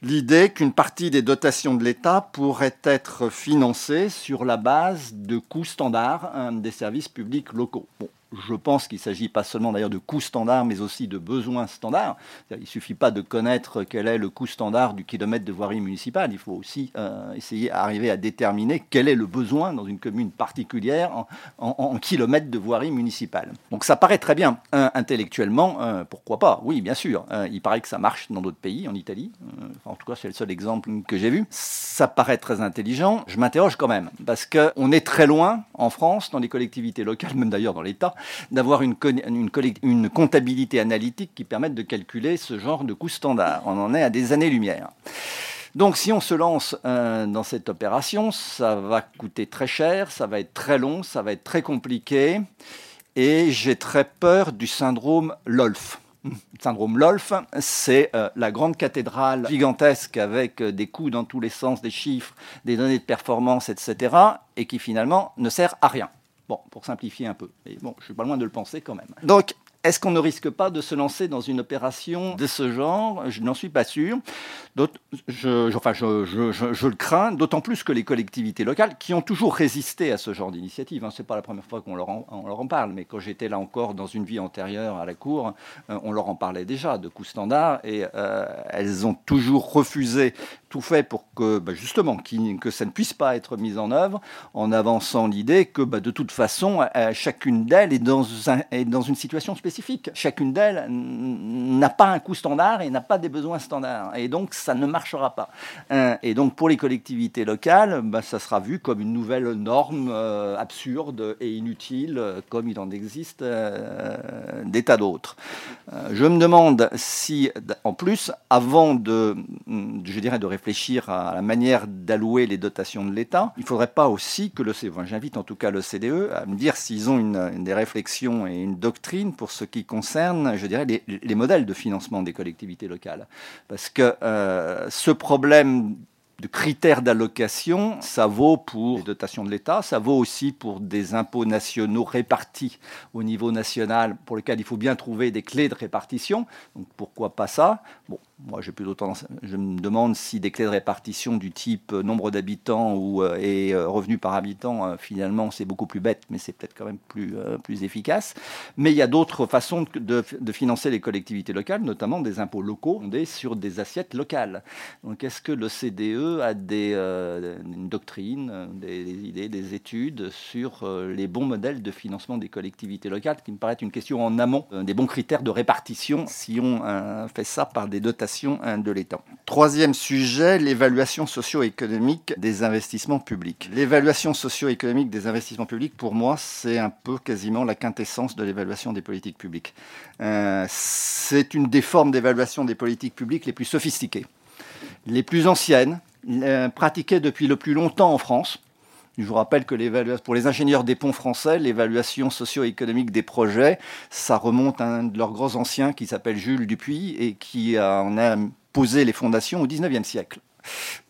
l'idée qu'une partie des dotations de l'État pourrait être financée sur la base de coûts standards hein, des services publics locaux. Je pense qu'il s'agit pas seulement d'ailleurs de coûts standards, mais aussi de besoins standards. Il ne suffit pas de connaître quel est le coût standard du kilomètre de voirie municipale. Il faut aussi euh, essayer d'arriver à déterminer quel est le besoin dans une commune particulière en, kilomètres de voirie municipale. Donc ça paraît très bien intellectuellement. Euh, pourquoi pas? Oui, bien sûr. Euh, il paraît que ça marche dans d'autres pays, en Italie. en tout cas, c'est le seul exemple que j'ai vu. Ça paraît très intelligent. Je m'interroge quand même parce qu'on est très loin en France, dans les collectivités locales, même d'ailleurs dans l'État d'avoir une, une, comptabilité analytique qui permette de calculer ce genre de coûts standard. On en est à des années-lumière. Donc si on se lance euh, dans cette opération, ça va coûter très cher, ça va être très long, ça va être très compliqué, et j'ai très peur du syndrome LOLF. Le syndrome LOLF, c'est euh, la grande cathédrale gigantesque avec euh, des coûts dans tous les sens, des chiffres, des données de performance, etc., et qui finalement ne sert à rien. Bon, pour simplifier un peu. Mais bon, je suis pas loin de le penser quand même. Donc, est-ce qu'on ne risque pas de se lancer dans une opération de ce genre? Je n'en suis pas sûr. Je, enfin, je, je, le crains, d'autant plus que les collectivités locales, qui ont toujours résisté à ce genre d'initiative, hein, ce n'est pas la première fois qu'on leur, leur, en parle, mais quand j'étais là encore dans une vie antérieure à la Cour, euh, on leur en parlait déjà de coûts standards, et euh, elles ont toujours refusé tout fait pour que, bah, justement, que ça ne puisse pas être mis en œuvre, en avançant l'idée que, bah, de toute façon, euh, chacune d'elles est, dans une situation spécifique. Chacune d'elles n'a pas un coût standard et n'a pas des besoins standards. Et donc, ça ne marchera pas. Euh, et donc, pour les collectivités locales, bah, ça sera vu comme une nouvelle norme euh, absurde et inutile, comme il en existe des tas d'autres. je me demande si, en plus, avant de, je dirais, de réfléchir à la manière d'allouer les dotations de l'État, il ne faudrait pas aussi que le CDE, j'invite en tout cas le CDE à me dire s'ils ont une, des réflexions et une doctrine pour ce qui concerne, je dirais, les, modèles de financement des collectivités locales. Parce que euh, ce problème de critères d'allocation, ça vaut pour les dotations de l'État, ça vaut aussi pour des impôts nationaux répartis au niveau national, pour lesquels il faut bien trouver des clés de répartition. Donc pourquoi pas ça? Bon, moi j'ai plutôt tendance, je me demande si des clés de répartition du type euh, nombre d'habitants ou euh, et euh, revenus par habitant, finalement c'est beaucoup plus bête, mais c'est peut-être quand même plus, plus efficace. Mais il y a d'autres façons de, de, financer les collectivités locales, notamment des impôts locaux fondés sur des assiettes locales. Donc est-ce que le CDE a des, une doctrine, des, des, idées, des études sur les bons modèles de financement des collectivités locales, qui me paraît une question en amont, des bons critères de répartition si on fait ça par des dotations De l'État. Troisième sujet, l'évaluation socio-économique des investissements publics. L'évaluation socio-économique des investissements publics, pour moi, c'est un peu quasiment la quintessence de l'évaluation des politiques publiques. Euh, c'est une des formes d'évaluation des politiques publiques les plus sophistiquées, les plus anciennes, euh, pratiquées depuis le plus longtemps en France. Je vous rappelle que pour les ingénieurs des ponts français, l'évaluation socio-économique des projets, ça remonte à un de leurs grands anciens qui s'appelle Jules Dupuis et qui en a posé les fondations au XIXe siècle.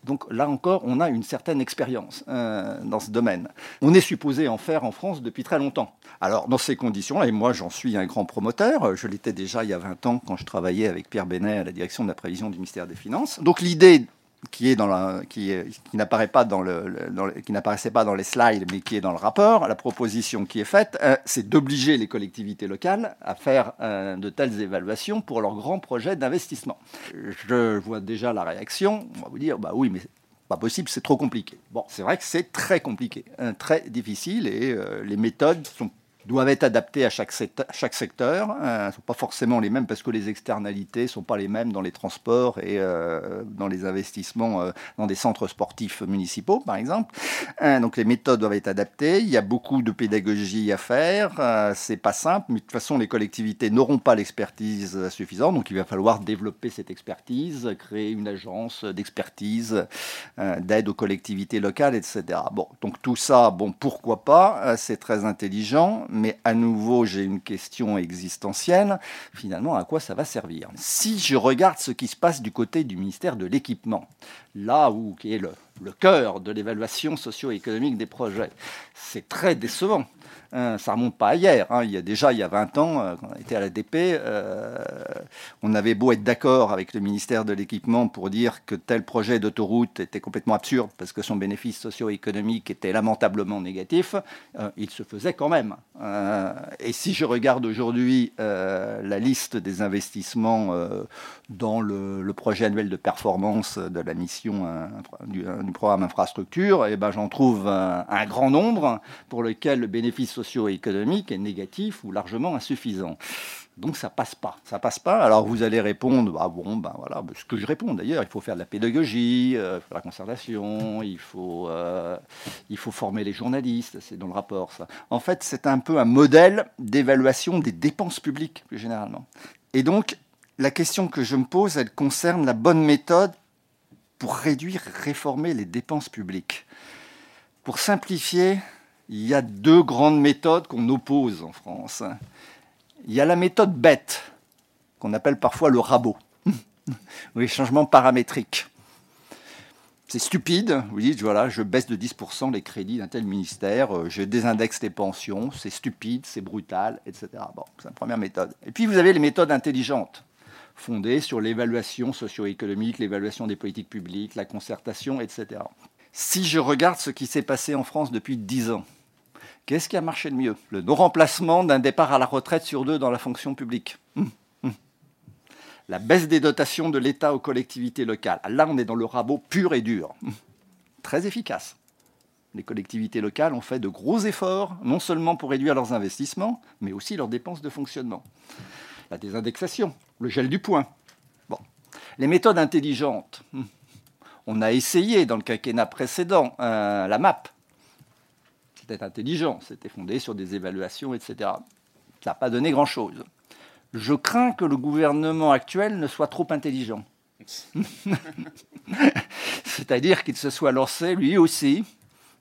Donc là encore, on a une certaine expérience euh, dans ce domaine. On est supposé en faire en France depuis très longtemps. Alors dans ces conditions, et moi j'en suis un grand promoteur, je l'étais déjà il y a 20 ans quand je travaillais avec Pierre Benet à la direction de la prévision du ministère des Finances. Donc l'idée qui est dans la, qui, qui n'apparaît pas dans le, qui n'apparaissait pas dans les slides, mais qui est dans le rapport. La proposition qui est faite, euh, c'est d'obliger les collectivités locales à faire euh, de telles évaluations pour leurs grands projets d'investissement. Je vois déjà la réaction. On va vous dire, bah oui, mais pas possible, c'est trop compliqué. Bon, c'est vrai que c'est très compliqué, hein, très difficile, et euh, les méthodes sont doivent être adaptés à chaque, secteur. Euh, ne sont pas forcément les mêmes parce que les externalités ne sont pas les mêmes dans les transports et euh, dans les investissements euh, dans des centres sportifs municipaux, par exemple. Euh, donc les méthodes doivent être adaptées. Il y a beaucoup de pédagogie à faire. Euh, c'est pas simple, mais de toute façon, les collectivités n'auront pas l'expertise suffisante. Donc il va falloir développer cette expertise, créer une agence d'expertise, d'aide aux collectivités locales, etc. Bon, donc tout ça, bon, pourquoi pas? C'est très intelligent mais à nouveau, j'ai une question existentielle. Finalement, à quoi ça va servir? Si je regarde ce qui se passe du côté du ministère de l'équipement, là où est le, le cœur de l'évaluation socio-économique des projets, c'est très décevant. Hein, ça remonte pas à hier. Hein. Il y a déjà, il y a 20 ans, euh, quand on était à la DP, euh, on avait beau être d'accord avec le ministère de l'équipement pour dire que tel projet d'autoroute était complètement absurde parce que son bénéfice socio-économique était lamentablement négatif, euh, il se faisait quand même. et si je regarde aujourd'hui la liste des investissements dans le, projet annuel de performance de la mission du, programme infrastructure, et eh ben, j'en trouve un, un grand nombre pour lequel le bénéfice socio-économique est négatif ou largement insuffisant. Donc ça passe pas, ça passe pas. Alors vous allez répondre, bah bon, ben voilà, ce que je réponds d'ailleurs, il faut faire de la pédagogie, euh, la concertation, il faut, euh, il faut former les journalistes, c'est dans le rapport ça. En fait, c'est un peu un modèle d'évaluation des dépenses publiques plus généralement. Et donc la question que je me pose, elle concerne la bonne méthode pour réduire, réformer les dépenses publiques. Pour simplifier, il y a deux grandes méthodes qu'on oppose en France. Il y a la méthode bête, qu'on appelle parfois le rabot, oui, changement paramétrique. C'est stupide, vous dites, voilà, je baisse de 10% les crédits d'un tel ministère, euh, je désindexe les pensions, c'est stupide, c'est brutal, etc. Bon, c'est la première méthode. Et puis vous avez les méthodes intelligentes, fondées sur l'évaluation socio-économique, l'évaluation des politiques publiques, la concertation, etc. Si je regarde ce qui s'est passé en France depuis 10 ans, Qu'est-ce qui a marché de mieux? Le non-remplacement d'un départ à la retraite sur deux dans la fonction publique. Hum, hum. La baisse des dotations de l'État aux collectivités locales. Là, on est dans le rabot pur et dur. Hum. Très efficace. Les collectivités locales ont fait de gros efforts, non seulement pour réduire leurs investissements, mais aussi leurs dépenses de fonctionnement. La désindexation, le gel du point. Bon. Les méthodes intelligentes. On a essayé dans le quinquennat précédent euh, la MAP, c'était intelligent, c'était fondé sur des évaluations, etc. Ça n'a pas donné grand-chose. Je crains que le gouvernement actuel ne soit trop intelligent. C'est-à-dire qu'il se soit lancé, lui aussi,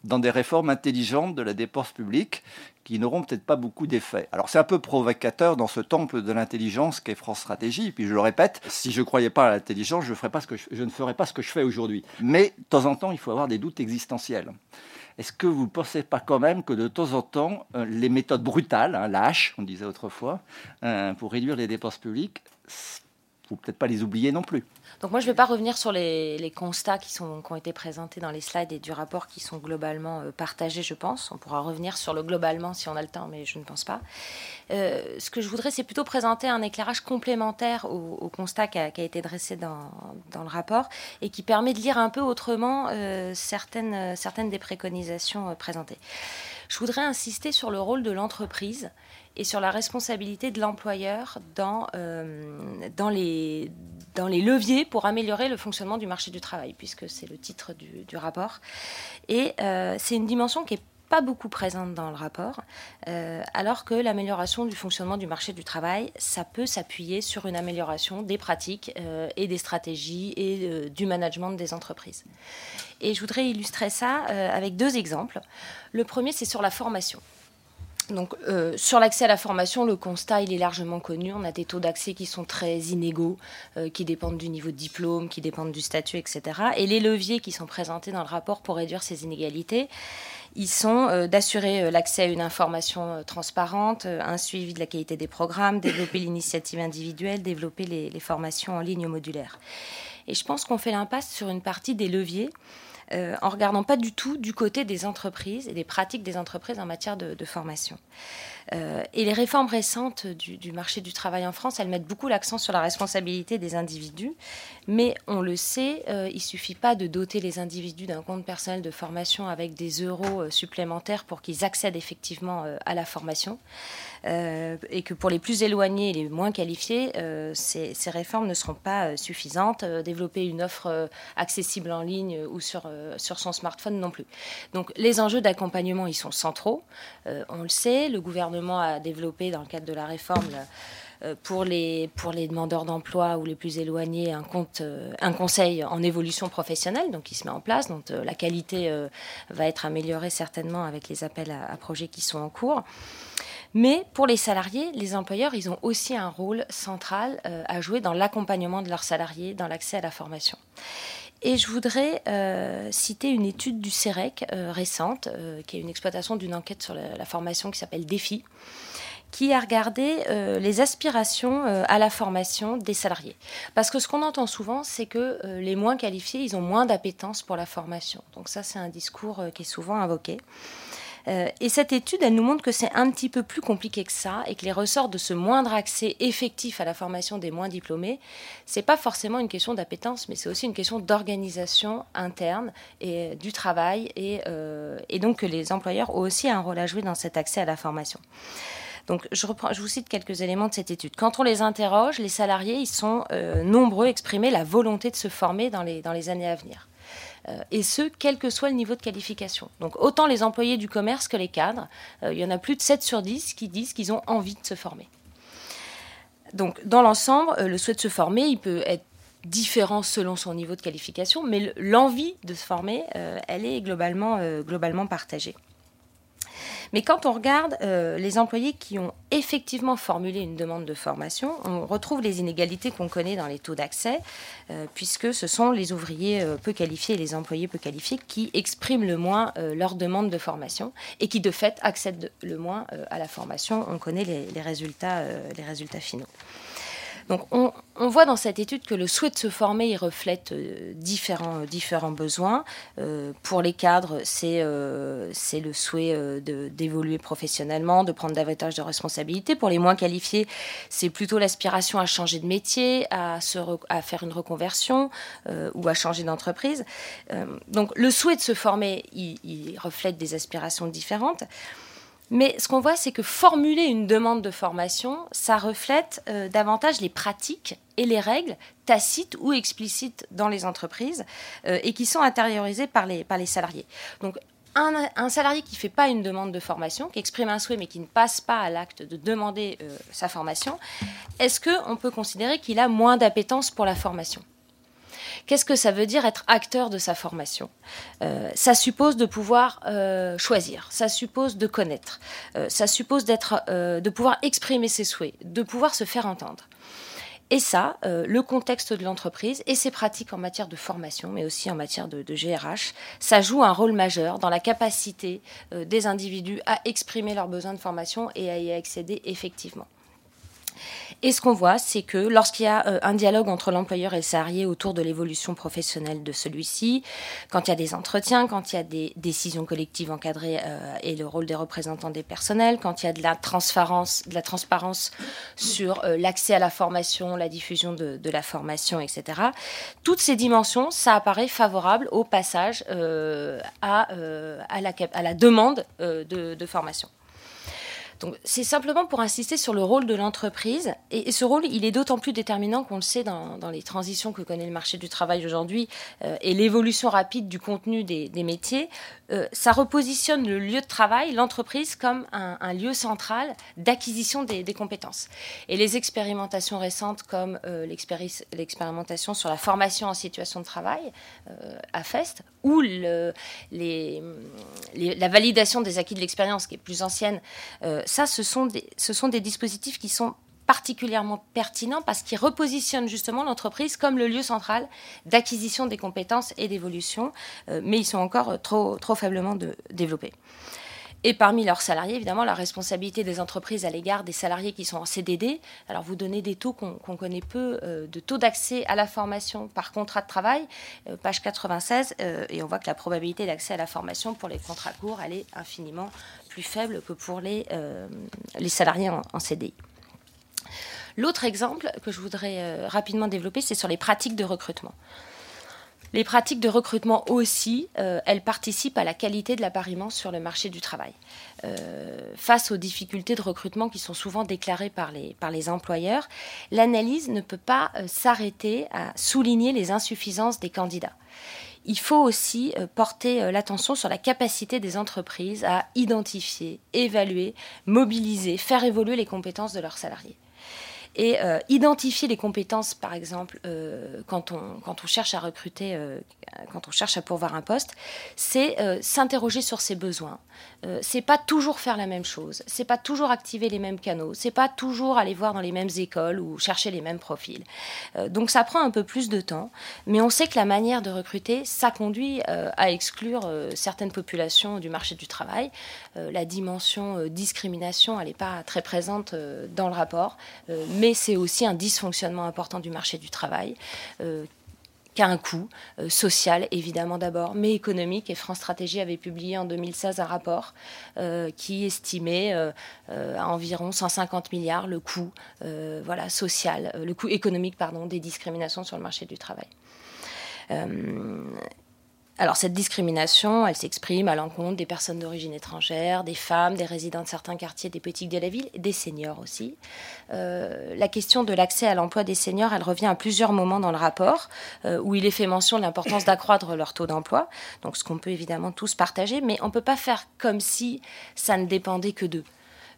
dans des réformes intelligentes de la dépense publique qui n'auront peut-être pas beaucoup d'effet. Alors c'est un peu provocateur dans ce temple de l'intelligence qu'est France Stratégie. Et puis je le répète, si je ne croyais pas à l'intelligence, je, je, ne ferais pas ce que je fais aujourd'hui. Mais de temps en temps, il faut avoir des doutes existentiels. Est-ce que vous ne pensez pas quand même que de temps en temps, euh, les méthodes brutales, hein, la hache, on disait autrefois, euh, pour réduire les dépenses publiques, faut peut-être pas les oublier non plus. Donc moi, je ne vais pas revenir sur les, constats qui, sont, qui ont été présentés dans les slides et du rapport qui sont globalement euh, partagés, je pense. On pourra revenir sur le globalement si on a le temps, mais je ne pense pas. Euh, ce que je voudrais, c'est plutôt présenter un éclairage complémentaire au, constat qui a, été dressé dans, dans, le rapport et qui permet de lire un peu autrement euh, certaines, certaines des préconisations présentées. Je voudrais insister sur le rôle de l'entreprise et sur la responsabilité de l'employeur dans, euh, dans, les, leviers pour améliorer le fonctionnement du marché du travail, puisque c'est le titre du, du rapport. Et euh, c'est une dimension qui est pas beaucoup présente dans le rapport, euh, alors que l'amélioration du fonctionnement du marché du travail, ça peut s'appuyer sur une amélioration des pratiques et des stratégies et du management des entreprises. Et je voudrais illustrer ça avec deux exemples. Le premier, c'est sur la formation. Donc, euh, sur l'accès à la formation, le constat il est largement connu. On a des taux d'accès qui sont très inégaux, euh, qui dépendent du niveau de diplôme, qui dépendent du statut, etc. Et les leviers qui sont présentés dans le rapport pour réduire ces inégalités, ils sont d'assurer l'accès à une information transparente, un suivi de la qualité des programmes, développer l'initiative individuelle, développer les formations en ligne modulaire. Et je pense qu'on fait l'impasse sur une partie des leviers euh, en regardant pas du tout du côté des entreprises et des pratiques des entreprises en matière de, formation. Euh, et les réformes récentes du, marché du travail en France, elles mettent beaucoup l'accent sur la responsabilité des individus, mais on le sait, euh, il suffit pas de doter les individus d'un compte personnel de formation avec des euros supplémentaires pour qu'ils accèdent effectivement à la formation. Euh, et que pour les plus éloignés et les moins qualifiés, euh, ces, réformes ne seront pas euh, suffisantes. développer une offre accessible en ligne ou sur, son smartphone non plus. Donc les enjeux d'accompagnement, ils sont centraux. on le sait, le gouvernement a développé dans le cadre de la réforme pour les, demandeurs d'emploi ou les plus éloignés un, conseil en évolution professionnelle, donc qui se met en place, donc la qualité va être améliorée certainement avec les appels à projets qui sont en cours. Mais pour les salariés, les employeurs, ils ont aussi un rôle central euh, à jouer dans l'accompagnement de leurs salariés, dans l'accès à la formation. Et je voudrais euh, citer une étude du CEREC euh, récente, qui est une exploitation d'une enquête sur la, formation qui s'appelle Défi, qui a regardé les aspirations à la formation des salariés. Parce que ce qu'on entend souvent, c'est que les moins qualifiés, ils ont moins d'appétence pour la formation. Donc ça, c'est un discours qui est souvent invoqué. Euh, et cette étude, elle nous montre que c'est un petit peu plus compliqué que ça et que les ressorts de ce moindre accès effectif à la formation des moins diplômés, c'est pas forcément une question d'appétence, mais c'est aussi une question d'organisation interne et du travail et, euh, et, donc que les employeurs ont aussi un rôle à jouer dans cet accès à la formation. Donc, je, vous cite quelques éléments de cette étude. Quand on les interroge, les salariés, ils sont euh, nombreux à exprimer la volonté de se former dans les années à venir. Euh, et ce, quel que soit le niveau de qualification. Donc autant les employés du commerce que les cadres, euh, il y en a plus de 7 sur 10 qui disent qu'ils ont envie de se former. Donc dans l'ensemble, euh, le souhait de se former, il peut être différent selon son niveau de qualification, mais l'envie de se former, elle est globalement, globalement partagée. Mais quand on regarde euh, les employés qui ont effectivement formulé une demande de formation, on retrouve les inégalités qu'on connaît dans les taux d'accès, euh, puisque ce sont les ouvriers euh, peu qualifiés et les employés peu qualifiés qui expriment le moins leur demande de formation et qui de fait accèdent le moins à la formation. On connaît les résultats, les résultats finaux. Donc on, voit dans cette étude que le souhait de se former, il reflète euh, différents, euh, besoins. Euh, pour les cadres, c'est c'est le souhait d'évoluer professionnellement, de prendre davantage de responsabilités. Pour les moins qualifiés, c'est plutôt l'aspiration à changer de métier, à, faire une reconversion ou à changer d'entreprise. donc le souhait de se former, il reflète des aspirations différentes. Mais ce qu'on voit, c'est que formuler une demande de formation, ça reflète euh, davantage les pratiques et les règles tacites ou explicites dans les entreprises euh, et qui sont intériorisées par les, salariés. Donc, un, salarié qui ne fait pas une demande de formation, qui exprime un souhait mais qui ne passe pas à l'acte de demander euh, sa formation, est-ce qu'on peut considérer qu'il a moins d'appétence pour la formation? Qu'est-ce que ça veut dire être acteur de sa formation? Euh, Ça suppose de pouvoir euh, choisir, ça suppose de connaître, euh, ça suppose d'être, de pouvoir exprimer ses souhaits, de pouvoir se faire entendre. Et ça, le contexte de l'entreprise et ses pratiques en matière de formation, mais aussi en matière de, de GRH, ça joue un rôle majeur dans la capacité des individus à exprimer leurs besoins de formation et à y accéder effectivement. Et ce qu'on voit, c'est que lorsqu'il y a euh, un dialogue entre l'employeur et le salarié autour de l'évolution professionnelle de celui-ci, quand il y a des entretiens, quand il y a des décisions collectives encadrées euh, et le rôle des représentants des personnels, quand il y a de la transparence, sur euh, l'accès à la formation, la diffusion de, la formation, etc. Toutes ces dimensions, ça apparaît favorable au passage à, la, demande de formation. Donc c'est simplement pour insister sur le rôle de l'entreprise. Et, ce rôle, il est d'autant plus déterminant qu'on le sait dans, les transitions que connaît le marché du travail aujourd'hui euh, et l'évolution rapide du contenu des, métiers. Euh, ça repositionne le lieu de travail, l'entreprise, comme un, lieu central d'acquisition des, compétences. Et les expérimentations récentes, comme euh, l'expérimentation sur la formation en situation de travail à FEST, ou la validation des acquis de l'expérience, qui est plus ancienne, ça, ce sont, des, dispositifs qui sont particulièrement pertinent parce qu'il repositionne justement l'entreprise comme le lieu central d'acquisition des compétences et d'évolution, mais ils sont encore trop, faiblement développés. Et parmi leurs salariés, évidemment, la responsabilité des entreprises à l'égard des salariés qui sont en CDD. Alors, vous donnez des taux qu'on connaît peu, euh, de taux d'accès à la formation par contrat de travail, euh, page 96, euh, et on voit que la probabilité d'accès à la formation pour les contrats courts, elle est infiniment plus faible que pour les, les salariés en, CDI. L'autre exemple que je voudrais rapidement développer, c'est sur les pratiques de recrutement. Les pratiques de recrutement aussi, euh, elles participent à la qualité de l'appariement sur le marché du travail. Euh, face aux difficultés de recrutement qui sont souvent déclarées par les, par les employeurs, l'analyse ne peut pas euh, s'arrêter à souligner les insuffisances des candidats. Il faut aussi porter l'attention sur la capacité des entreprises à identifier, évaluer, mobiliser, faire évoluer les compétences de leurs salariés. Et euh, identifier les compétences, par exemple, euh, quand, on, cherche à recruter, euh, quand on cherche à pourvoir un poste, c'est s'interroger sur ses besoins. c'est pas toujours faire la même chose, c'est pas toujours activer les mêmes canaux, c'est pas toujours aller voir dans les mêmes écoles ou chercher les mêmes profils. donc ça prend un peu plus de temps, mais on sait que la manière de recruter, ça conduit à exclure certaines populations du marché du travail. la dimension discrimination, elle n'est pas très présente dans le rapport, mais c'est aussi un dysfonctionnement important du marché du travail. Euh, qui a un coût euh, social, évidemment d'abord, mais économique. Et France Stratégie avait publié en 2016 un rapport euh, qui estimait à environ 150 milliards le coût voilà, social, le coût économique pardon, des discriminations sur le marché du travail. Alors cette discrimination, elle s'exprime à l'encontre des personnes d'origine étrangère, des femmes, des résidents de certains quartiers, des petites de la ville, des seniors aussi. Euh, la question de l'accès à l'emploi des seniors, elle revient à plusieurs moments dans le rapport, euh, où il est fait mention de l'importance d'accroître leur taux d'emploi, donc ce qu'on peut évidemment tous partager, mais on ne peut pas faire comme si ça ne dépendait que d'eux.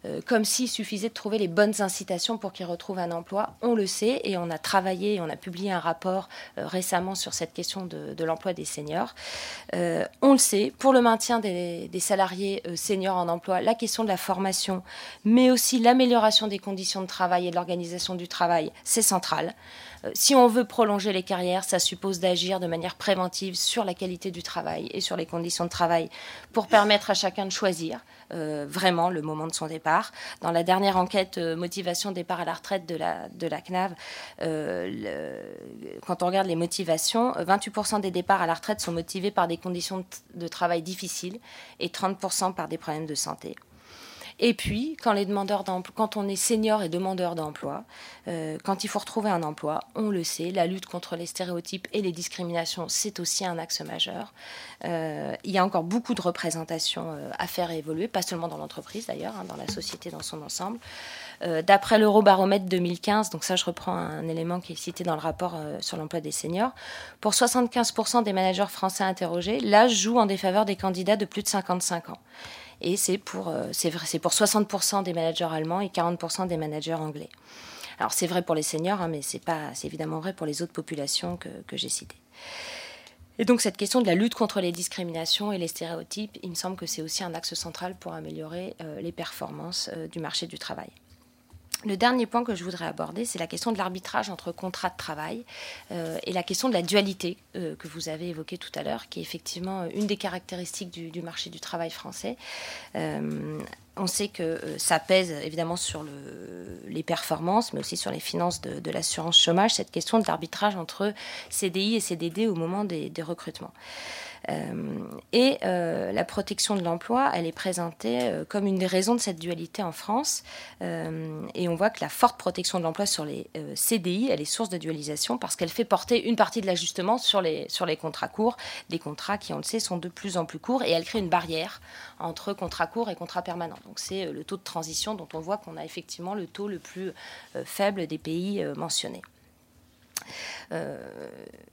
Euh, comme s'il suffisait de trouver les bonnes incitations pour qu'ils retrouvent un emploi. On le sait et on a travaillé, on a publié un rapport euh, récemment sur cette question de, l'emploi des seniors. Euh, on le sait, pour le maintien des, des salariés seniors en emploi, la question de la formation, mais aussi l'amélioration des conditions de travail et de l'organisation du travail, c'est central. Si on veut prolonger les carrières, ça suppose d'agir de manière préventive sur la qualité du travail et sur les conditions de travail pour permettre à chacun de choisir euh, vraiment le moment de son départ. Dans la dernière enquête euh, motivation départ à la retraite de la, CNAV, euh, quand on regarde les motivations, 28% des départs à la retraite sont motivés par des conditions de travail difficiles et 30% par des problèmes de santé. Et puis, quand, les demandeurs quand on est senior et demandeur d'emploi, euh, quand il faut retrouver un emploi, on le sait, la lutte contre les stéréotypes et les discriminations, c'est aussi un axe majeur. Euh, il y a encore beaucoup de représentations euh, à faire évoluer, pas seulement dans l'entreprise d'ailleurs, hein, dans la société dans son ensemble. D'après l'Eurobaromètre 2015, donc ça je reprends un élément qui est cité dans le rapport sur l'emploi des seniors, pour 75% des managers français interrogés, l'âge joue en défaveur des candidats de plus de 55 ans et c'est pour, euh, c'est pour 60% des managers allemands et 40% des managers anglais. Alors c'est vrai pour les seniors, hein, mais c'est pas, c'est évidemment vrai pour les autres populations que, j'ai citées. Et donc cette question de la lutte contre les discriminations et les stéréotypes, il me semble que c'est aussi un axe central pour améliorer euh, les performances euh, du marché du travail. Le dernier point que je voudrais aborder, c'est la question de l'arbitrage entre contrats de travail euh, et la question de la dualité euh, que vous avez évoquée tout à l'heure, qui est effectivement une des caractéristiques du, marché du travail français. Euh, on sait que ça pèse évidemment sur les performances, mais aussi sur les finances de, l'assurance chômage, cette question de l'arbitrage entre CDI et CDD au moment des recrutements. Euh, et euh, la protection de l'emploi, elle est présentée euh, comme une des raisons de cette dualité en France. et on voit que la forte protection de l'emploi sur les CDI, elle est source de dualisation parce qu'elle fait porter une partie de l'ajustement sur les, sur les contrats courts, des contrats qui, on le sait, sont de plus en plus courts et elle crée une barrière entre contrats courts et contrats permanents. Donc c'est le taux de transition dont on voit qu'on a effectivement le taux le plus faible des pays mentionnés. Euh,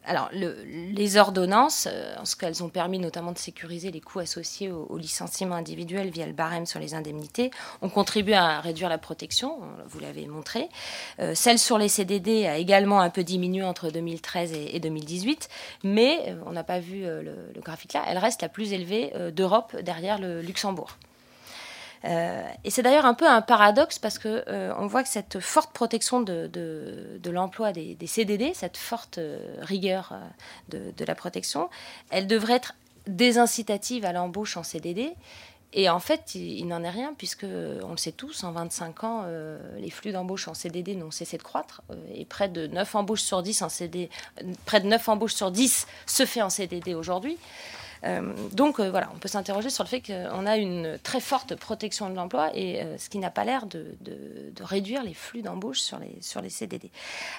alors, les ordonnances, euh, en ce qu'elles ont permis notamment de sécuriser les coûts associés au, licenciement individuel via le barème sur les indemnités, ont contribué à réduire la protection, vous l'avez montré. Euh, celle sur les CDD a également un peu diminué entre 2013 et, 2018, mais on n'a pas vu le, le, graphique là, elle reste la plus élevée d'Europe derrière le Luxembourg. Et c'est d'ailleurs un peu un paradoxe parce que on voit que cette forte protection de, l'emploi des, CDD, cette forte rigueur de, la protection, elle devrait être désincitative à l'embauche en CDD. Et en fait, il, n'en est rien, puisque, on le sait tous, en 25 ans, euh, les flux d'embauche en CDD n'ont cessé de croître. Euh, et près de 9 embauches sur 10 en près de 9 embauches sur 10 se fait en CDD aujourd'hui. Euh, donc euh, voilà, on peut s'interroger sur le fait qu'on a une très forte protection de l'emploi et euh, ce qui n'a pas l'air de, réduire les flux d'embauche sur les, sur les CDD.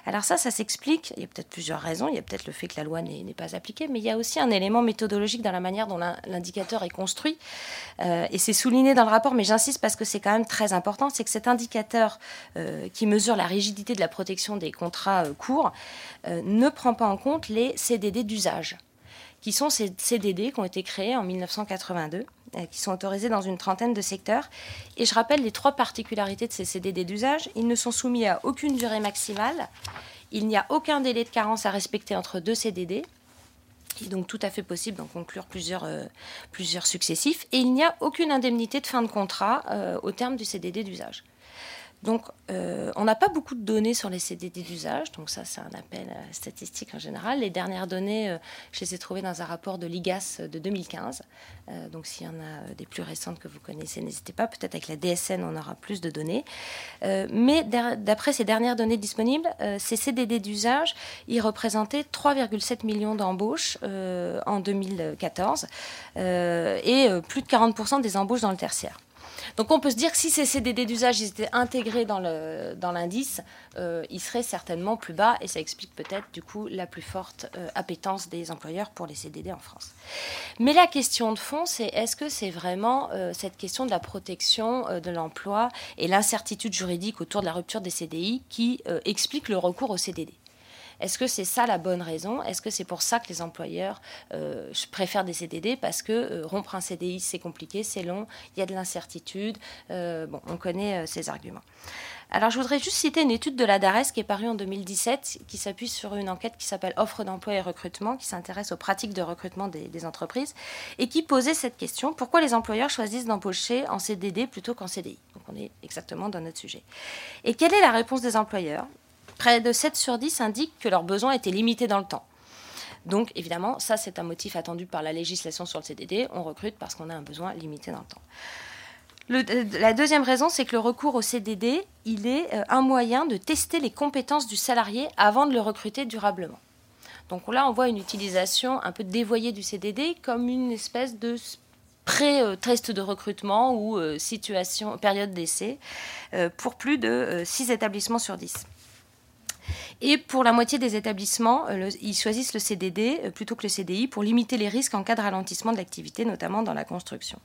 Alors ça, ça s'explique. Il y a peut-être plusieurs raisons. Il y a peut-être le fait que la loi n'est pas appliquée, mais il y a aussi un élément méthodologique dans la manière dont l'indicateur est construit. et c'est souligné dans le rapport, mais j'insiste parce que c'est quand même très important, c'est que cet indicateur qui mesure la rigidité de la protection des contrats courts ne prend pas en compte les CDD d'usage qui sont ces CDD qui ont été créés en 1982, euh, qui sont autorisés dans une trentaine de secteurs. Et je rappelle les trois particularités de ces CDD d'usage. Ils ne sont soumis à aucune durée maximale. Il n'y a aucun délai de carence à respecter entre deux CDD. Il est donc tout à fait possible d'en conclure plusieurs, euh, plusieurs successifs. Et il n'y a aucune indemnité de fin de contrat euh, au terme du CDD d'usage. Donc, euh, on n'a pas beaucoup de données sur les CDD d'usage, donc ça, c'est un appel statistique en général. Les dernières données, euh, je les ai trouvées dans un rapport de l'IGAS de 2015. Euh, donc, s'il y en a des plus récentes que vous connaissez, n'hésitez pas. Peut-être avec la DSN, on aura plus de données. mais d'après ces dernières données disponibles, ces CDD d'usage, ils représentaient 3,7 millions d'embauches en 2014 et plus de 40% des embauches dans le tertiaire. Donc on peut se dire que si ces CDD d'usage étaient intégrés dans l'indice, dans euh, ils seraient certainement plus bas et ça explique peut-être du coup la plus forte euh, appétence des employeurs pour les CDD en France. Mais la question de fond, c'est est-ce que c'est vraiment euh, cette question de la protection de l'emploi et l'incertitude juridique autour de la rupture des CDI qui explique le recours au CDD est-ce que c'est ça la bonne raison? Est-ce que c'est pour ça que les employeurs euh, préfèrent des CDD Parce que euh, rompre un CDI, c'est compliqué, c'est long, il y a de l'incertitude. Euh, bon, on connaît ces arguments. Alors, je voudrais juste citer une étude de la DARES qui est parue en 2017, qui s'appuie sur une enquête qui s'appelle Offre d'emploi et recrutement, qui s'intéresse aux pratiques de recrutement des, entreprises, et qui posait cette question pourquoi les employeurs choisissent d'embaucher en CDD plutôt qu'en CDI Donc, on est exactement dans notre sujet. Et quelle est la réponse des employeurs? Près de 7 sur 10 indiquent que leurs besoins étaient limités dans le temps. Donc évidemment, ça c'est un motif attendu par la législation sur le CDD. On recrute parce qu'on a un besoin limité dans le temps. Euh, la deuxième raison, c'est que le recours au CDD, il est euh, un moyen de tester les compétences du salarié avant de le recruter durablement. Donc là, on voit une utilisation un peu dévoyée du CDD comme une espèce de pré-test de recrutement ou euh, période d'essai pour plus de 6 établissements sur 10. Et pour la moitié des établissements, euh, ils choisissent le CDD euh, plutôt que le CDI pour limiter les risques en cas de ralentissement de l'activité, notamment dans la construction.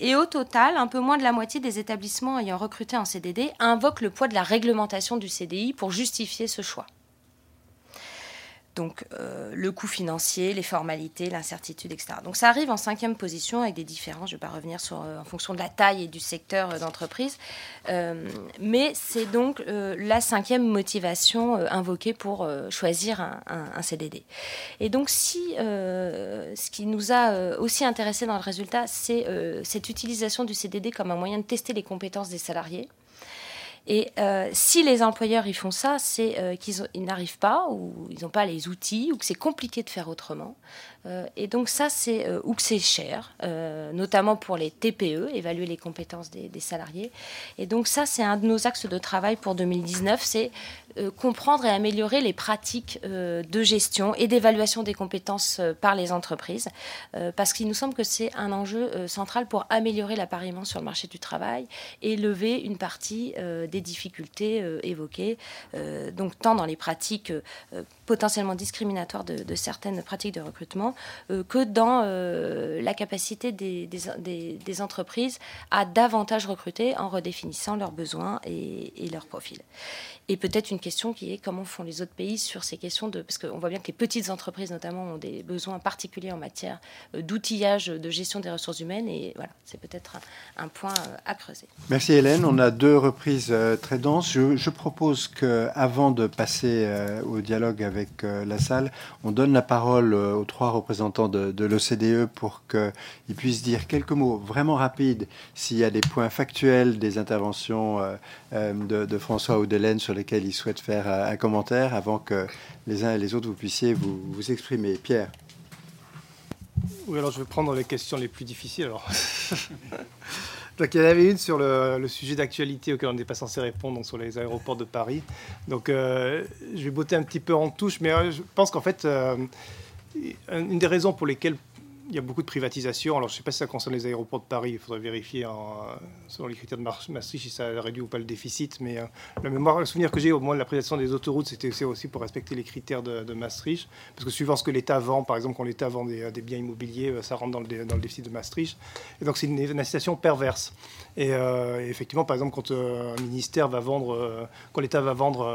Et au total, un peu moins de la moitié des établissements ayant recruté en CDD invoquent le poids de la réglementation du CDI pour justifier ce choix. Donc euh, le coût financier, les formalités, l'incertitude, etc. Donc ça arrive en cinquième position avec des différences. Je ne vais pas revenir sur euh, en fonction de la taille et du secteur euh, d'entreprise, mais c'est donc la cinquième motivation invoquée pour choisir un, CDD. Et donc si ce qui nous a aussi intéressé dans le résultat, c'est cette utilisation du CDD comme un moyen de tester les compétences des salariés et euh, si les employeurs y font ça, c'est euh, qu'ils n'arrivent pas ou ils n'ont pas les outils ou que c'est compliqué de faire autrement. Euh, et donc ça, c'est ou que c'est cher, notamment pour les TPE, évaluer les compétences des, des salariés. Et donc ça, c'est un de nos axes de travail pour 2019, c'est comprendre et améliorer les pratiques euh, de gestion et d'évaluation des compétences euh, par les entreprises, parce qu'il nous semble que c'est un enjeu central pour améliorer l'appariement sur le marché du travail et lever une partie des difficultés évoquées, donc tant dans les pratiques potentiellement discriminatoires de, certaines pratiques de recrutement que dans la capacité des, entreprises à davantage recruter en redéfinissant leurs besoins et leurs profils. Et peut-être une question qui est comment font les autres pays sur ces questions de. Parce qu'on voit bien que les petites entreprises, notamment, ont des besoins particuliers en matière euh, d'outillage de gestion des ressources humaines. Et voilà, c'est peut-être un, point euh, à creuser. Merci Hélène. On a deux reprises très dense. Je, propose qu'avant de passer au dialogue avec la salle, on donne la parole aux trois représentants de, l'OCDE pour qu'ils puissent dire quelques mots vraiment rapides s'il y a des points factuels des interventions de, François ou d'Hélène sur lesquels ils souhaitent faire un commentaire avant que les uns et les autres vous puissiez vous, exprimer. Pierre. Oui, alors je vais prendre les questions les plus difficiles. Alors. donc, il y en avait une sur le, sujet d'actualité auquel on n'est pas censé répondre, donc sur les aéroports de Paris. Donc, euh, je vais botter un petit peu en touche, mais euh, je pense qu'en fait, euh, une des raisons pour lesquelles il y a beaucoup de privatisation. Alors, je ne sais pas si ça concerne les aéroports de Paris. Il faudrait vérifier en, selon les critères de Maastricht si ça réduit ou pas le déficit. Mais euh, la mémoire, le souvenir que j'ai au moins de la privatisation des autoroutes, c'était aussi pour respecter les critères de, Maastricht. Parce que suivant ce que l'État vend, par exemple, quand l'État vend des, biens immobiliers, euh, ça rentre dans le, déficit de Maastricht. Et donc, c'est une, une incitation perverse. Et, euh, effectivement, par exemple, quand un ministère va vendre, quand l'État va vendre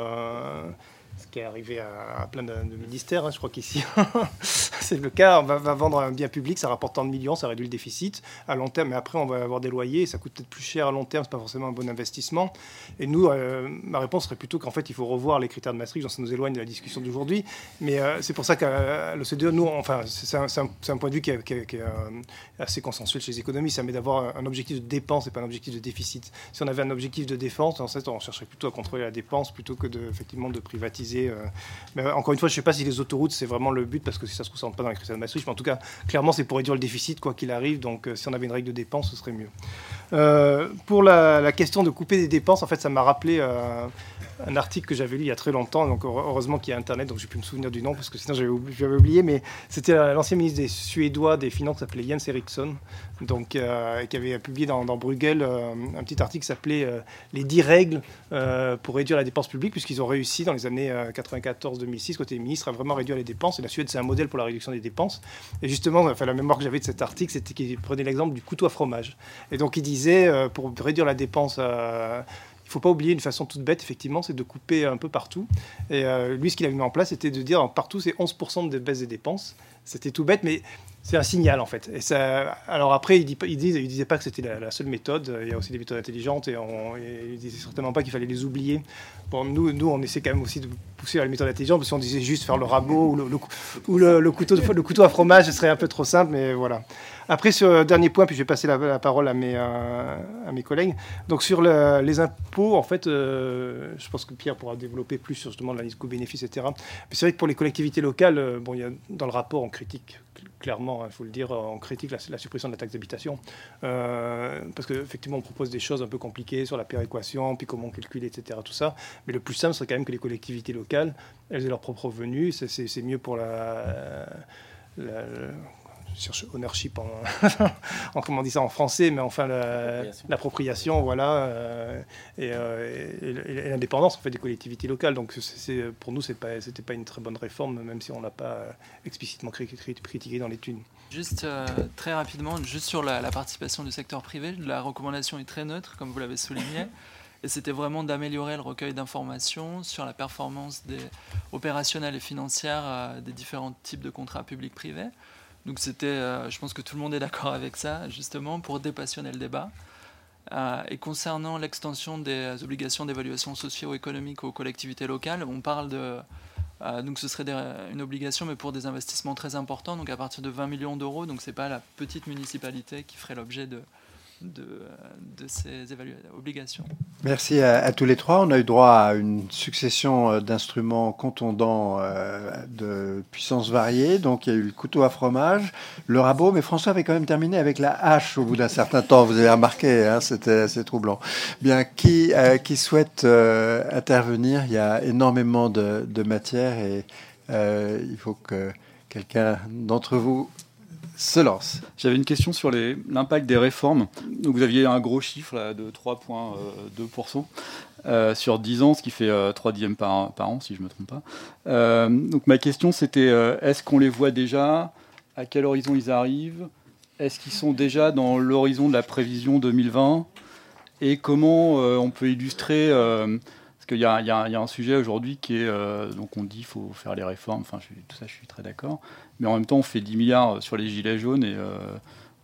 qui est arrivé à, plein de, ministères. Hein, je crois qu'ici, c'est le cas. On va, vendre un bien public, ça rapporte tant de millions, ça réduit le déficit à long terme. Mais après, on va avoir des loyers, ça coûte peut-être plus cher à long terme, c'est pas forcément un bon investissement. Et nous, euh, ma réponse serait plutôt qu'en fait, il faut revoir les critères de Maastricht. Ça nous éloigne de la discussion d'aujourd'hui. Mais euh, c'est pour ça qu'à l'OCDE, nous, enfin, c'est un, point de vue qui est, euh, assez consensuel chez les économistes. Ça met d'avoir un objectif de dépense et pas un objectif de déficit. Si on avait un objectif de défense, en fait, on chercherait plutôt à contrôler la dépense plutôt que de, effectivement de privatiser euh, mais encore une fois, je ne sais pas si les autoroutes, c'est vraiment le but, parce que si ça se trouve, ça rentre pas dans les critères de Maastricht. Mais en tout cas, clairement, c'est pour réduire le déficit, quoi qu'il arrive. Donc, euh, si on avait une règle de dépense, ce serait mieux. Euh, pour la, question de couper des dépenses, en fait, ça m'a rappelé un article que j'avais lu il y a très longtemps. Donc, heureusement qu'il y a Internet, donc j'ai pu me souvenir du nom, parce que sinon, j'avais oublié. Mais c'était l'ancien ministre Suédois des Finances, s'appelait Jens Eriksson, donc, qui avait publié dans, Bruegel un petit article qui s'appelait Les 10 règles pour réduire la dépense publique, puisqu'ils ont réussi dans les années 94-2006, côté ministre, a vraiment réduit les dépenses. Et la Suède, c'est un modèle pour la réduction des dépenses. Et justement, enfin, la mémoire que j'avais de cet article, c'était qu'il prenait l'exemple du couteau à fromage. Et donc, il disait, euh, pour réduire la dépense, euh, faut pas oublier une façon toute bête, effectivement, c'est de couper un peu partout. Et euh, lui, ce qu'il avait mis en place, c'était de dire partout, c'est 11% de baisse des dépenses. C'était tout bête, mais c'est un signal en fait. Et ça, alors après, il ne il disait pas que c'était la, seule méthode. Il y a aussi des méthodes intelligentes et, on, il disait certainement pas qu'il fallait les oublier. Bon, nous, nous, on essaie quand même aussi de pousser à la méthode intelligente parce qu'on disait juste faire le rabot ou le, couteau, le couteau à fromage, ce serait un peu trop simple, mais voilà. Après, sur dernier point, puis je vais passer la, parole à mes, euh, à mes collègues. Donc, sur les impôts, en fait, euh, je pense que Pierre pourra développer plus sur justement l'analyse coût-bénéfice, etc. Mais c'est vrai que pour les collectivités locales, euh, bon, il y a, dans le rapport, on critique clairement, il hein, faut le dire, on critique la, suppression de la taxe d'habitation. parce qu'effectivement, on propose des choses un peu compliquées sur la péréquation, puis comment calculer, etc. Tout ça. Mais le plus simple serait quand même que les collectivités locales, elles aient leur propre revenu. C'est mieux pour la, cherche ownership en, en, comment on dit ça en français, mais enfin l'appropriation, voilà, euh, euh, et, l'indépendance en fait des collectivités locales. Donc c'est, pour nous, c'est pas, c'était pas une très bonne réforme, même si on l'a pas explicitement critiqué dans l'étude. Juste euh, très rapidement, juste sur la, participation du secteur privé, la recommandation est très neutre, comme vous l'avez souligné. Et c'était vraiment d'améliorer le recueil d'informations sur la performance des opérationnelles et financières des différents types de contrats publics-privés. Donc c'était, euh, je pense que tout le monde est d'accord avec ça, justement, pour dépassionner le débat. Euh, et concernant l'extension des obligations d'évaluation socio-économique aux collectivités locales, on parle de... Euh, donc ce serait une obligation, mais pour des investissements très importants, donc à partir de 20 millions d'euros. Donc ce n'est pas la petite municipalité qui ferait l'objet de, de, ces obligations. Merci à, tous les trois. On a eu droit à une succession euh, d'instruments contondants euh, de puissances variées. Donc il y a eu le couteau à fromage, le rabot, mais François avait quand même terminé avec la hache au bout d'un certain temps. Vous avez remarqué, hein, c'était assez troublant. Bien, qui, euh, souhaite intervenir? Il y a énormément de, de matière et il faut que quelqu'un d'entre vous se lance. J'avais une question sur l'impact des réformes. Vous aviez un gros chiffre de 3,2% euh, sur 10 ans, ce qui fait 3 euh, dixièmes par, an, si je ne me trompe pas. Euh, donc ma question c'était, est-ce qu'on les voit déjà? À quel horizon ils arrivent? Est-ce qu'ils sont déjà dans l'horizon de la prévision 2020 Et comment on peut illustrer parce qu'il y, y, a un sujet aujourd'hui qui est, donc on dit qu'il faut faire les réformes, enfin tout ça je suis très d'accord, mais en même temps, on fait 10 milliards sur les gilets jaunes et euh,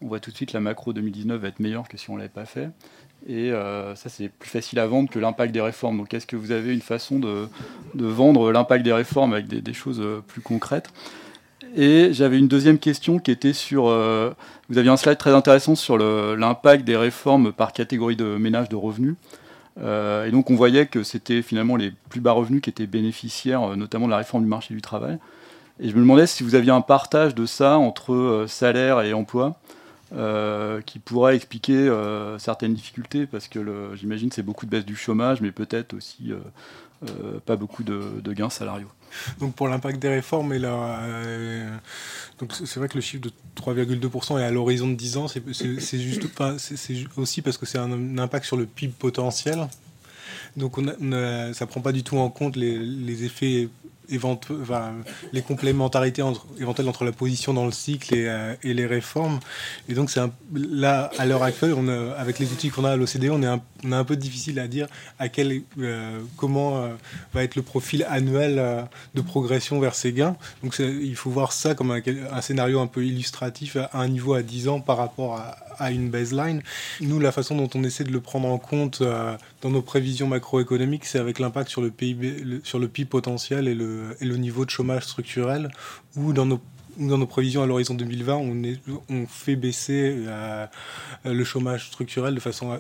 on voit tout de suite la macro 2019 va être meilleure que si on ne l'avait pas fait. Et ça, c'est plus facile à vendre que l'impact des réformes. Donc, est-ce que vous avez une façon de, vendre l'impact des réformes avec des, choses plus concrètes? Et j'avais une deuxième question qui était sur. vous aviez un slide très intéressant sur l'impact des réformes par catégorie de ménages de revenus. et donc, on voyait que c'était finalement les plus bas revenus qui étaient bénéficiaires, notamment de la réforme du marché du travail. Et je me demandais si vous aviez un partage de ça entre euh, salaire et emploi. Euh, qui pourrait expliquer euh, certaines difficultés, parce que j'imagine c'est beaucoup de baisse du chômage, mais peut-être aussi pas beaucoup de, gains salariaux. Donc pour l'impact des réformes, c'est vrai que le chiffre de 3,2% est à l'horizon de 10 ans, c'est aussi parce que c'est un, impact sur le PIB potentiel. Donc on ça prend pas du tout en compte les effets les complémentarités entre, éventuelles entre la position dans le cycle et, euh, les réformes. Et donc, c'est là, à l'heure actuelle, on avec les outils qu'on a à l'OCDE, on, est un, a peu difficile à dire à quel, euh, comment euh, va être le profil annuel de progression vers ces gains. Donc, il faut voir ça comme un, scénario un peu illustratif à un niveau à 10 ans par rapport à, à une baseline. Nous, la façon dont on essaie de le prendre en compte euh, dans nos prévisions macroéconomiques, c'est avec l'impact sur le PIB, sur le PIB potentiel et le, niveau de chômage structurel, ou dans nos prévisions à l'horizon 2020, on, fait baisser euh, le chômage structurel de façon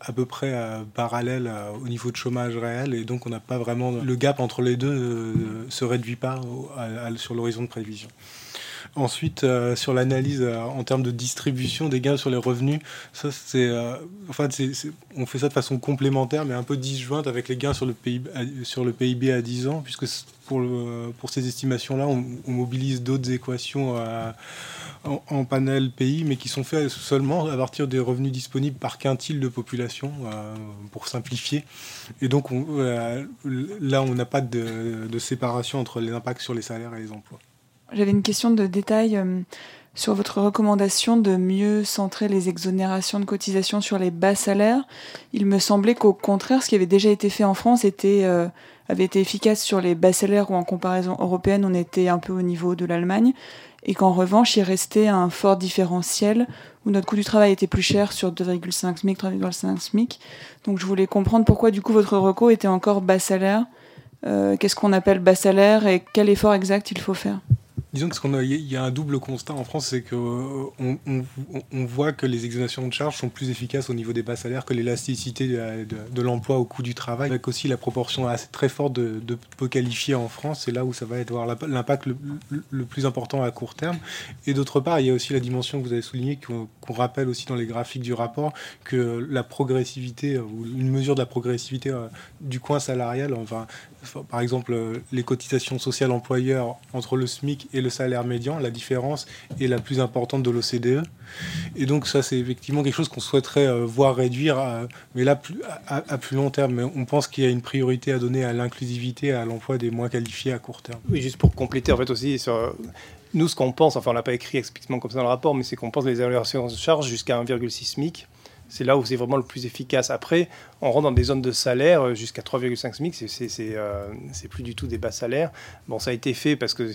à, peu près euh, parallèle au niveau de chômage réel et donc on n'a pas vraiment le gap entre les deux se réduit pas sur l'horizon de prévision. Ensuite, euh, sur l'analyse euh, en termes de distribution des gains sur les revenus, ça c'est, euh, enfin, on fait ça de façon complémentaire, mais un peu disjointe avec les gains sur le PIB, à 10 ans, puisque pour, pour ces estimations-là, on, mobilise d'autres équations en, panel pays, mais qui sont faites seulement à partir des revenus disponibles par quintile de population, pour simplifier. Et donc là, on n'a pas de séparation entre les impacts sur les salaires et les emplois. J'avais une question de détail euh, sur votre recommandation de mieux centrer les exonérations de cotisations sur les bas salaires. Il me semblait qu'au contraire, ce qui avait déjà été fait en France était, euh, avait été efficace sur les bas salaires où en comparaison européenne, on était un peu au niveau de l'Allemagne. Et qu'en revanche, il restait un fort différentiel où notre coût du travail était plus cher sur 2,5 SMIC, 3,5 SMIC. Donc je voulais comprendre pourquoi du coup votre recours était encore bas salaire. Euh, qu'est-ce qu'on appelle bas salaire et quel effort exact il faut faire? Qu'il y a un double constat en France, c'est qu'on euh, on, voit que les exonérations de charges sont plus efficaces au niveau des bas salaires que l'élasticité de, l'emploi au coût du travail, avec aussi la proportion assez très forte de, peu qualifiés en France, c'est là où ça va avoir l'impact le, plus important à court terme. Et d'autre part, il y a aussi la dimension que vous avez soulignée, qu'on rappelle aussi dans les graphiques du rapport, que la progressivité, ou une mesure de la progressivité euh, du coin salarial, enfin, par exemple, les cotisations sociales employeurs entre le SMIC et le salaire médian, la différence est la plus importante de l'OCDE. Et donc ça, c'est effectivement quelque chose qu'on souhaiterait euh, voir réduire, euh, mais là, à, plus long terme. On pense qu'il y a une priorité à donner à l'inclusivité à l'emploi des moins qualifiés à court terme. Oui, juste pour compléter, en fait, aussi, sur, nous, ce qu'on pense, enfin, on l'a pas écrit explicitement comme ça dans le rapport, mais c'est qu'on pense les évaluations de charge jusqu'à 1,6 SMIC c'est là où c'est vraiment le plus efficace. Après, on rentre dans des zones de salaire euh, jusqu'à 3,5 SMIC, c'est plus du tout des bas salaires. Bon, ça a été fait parce que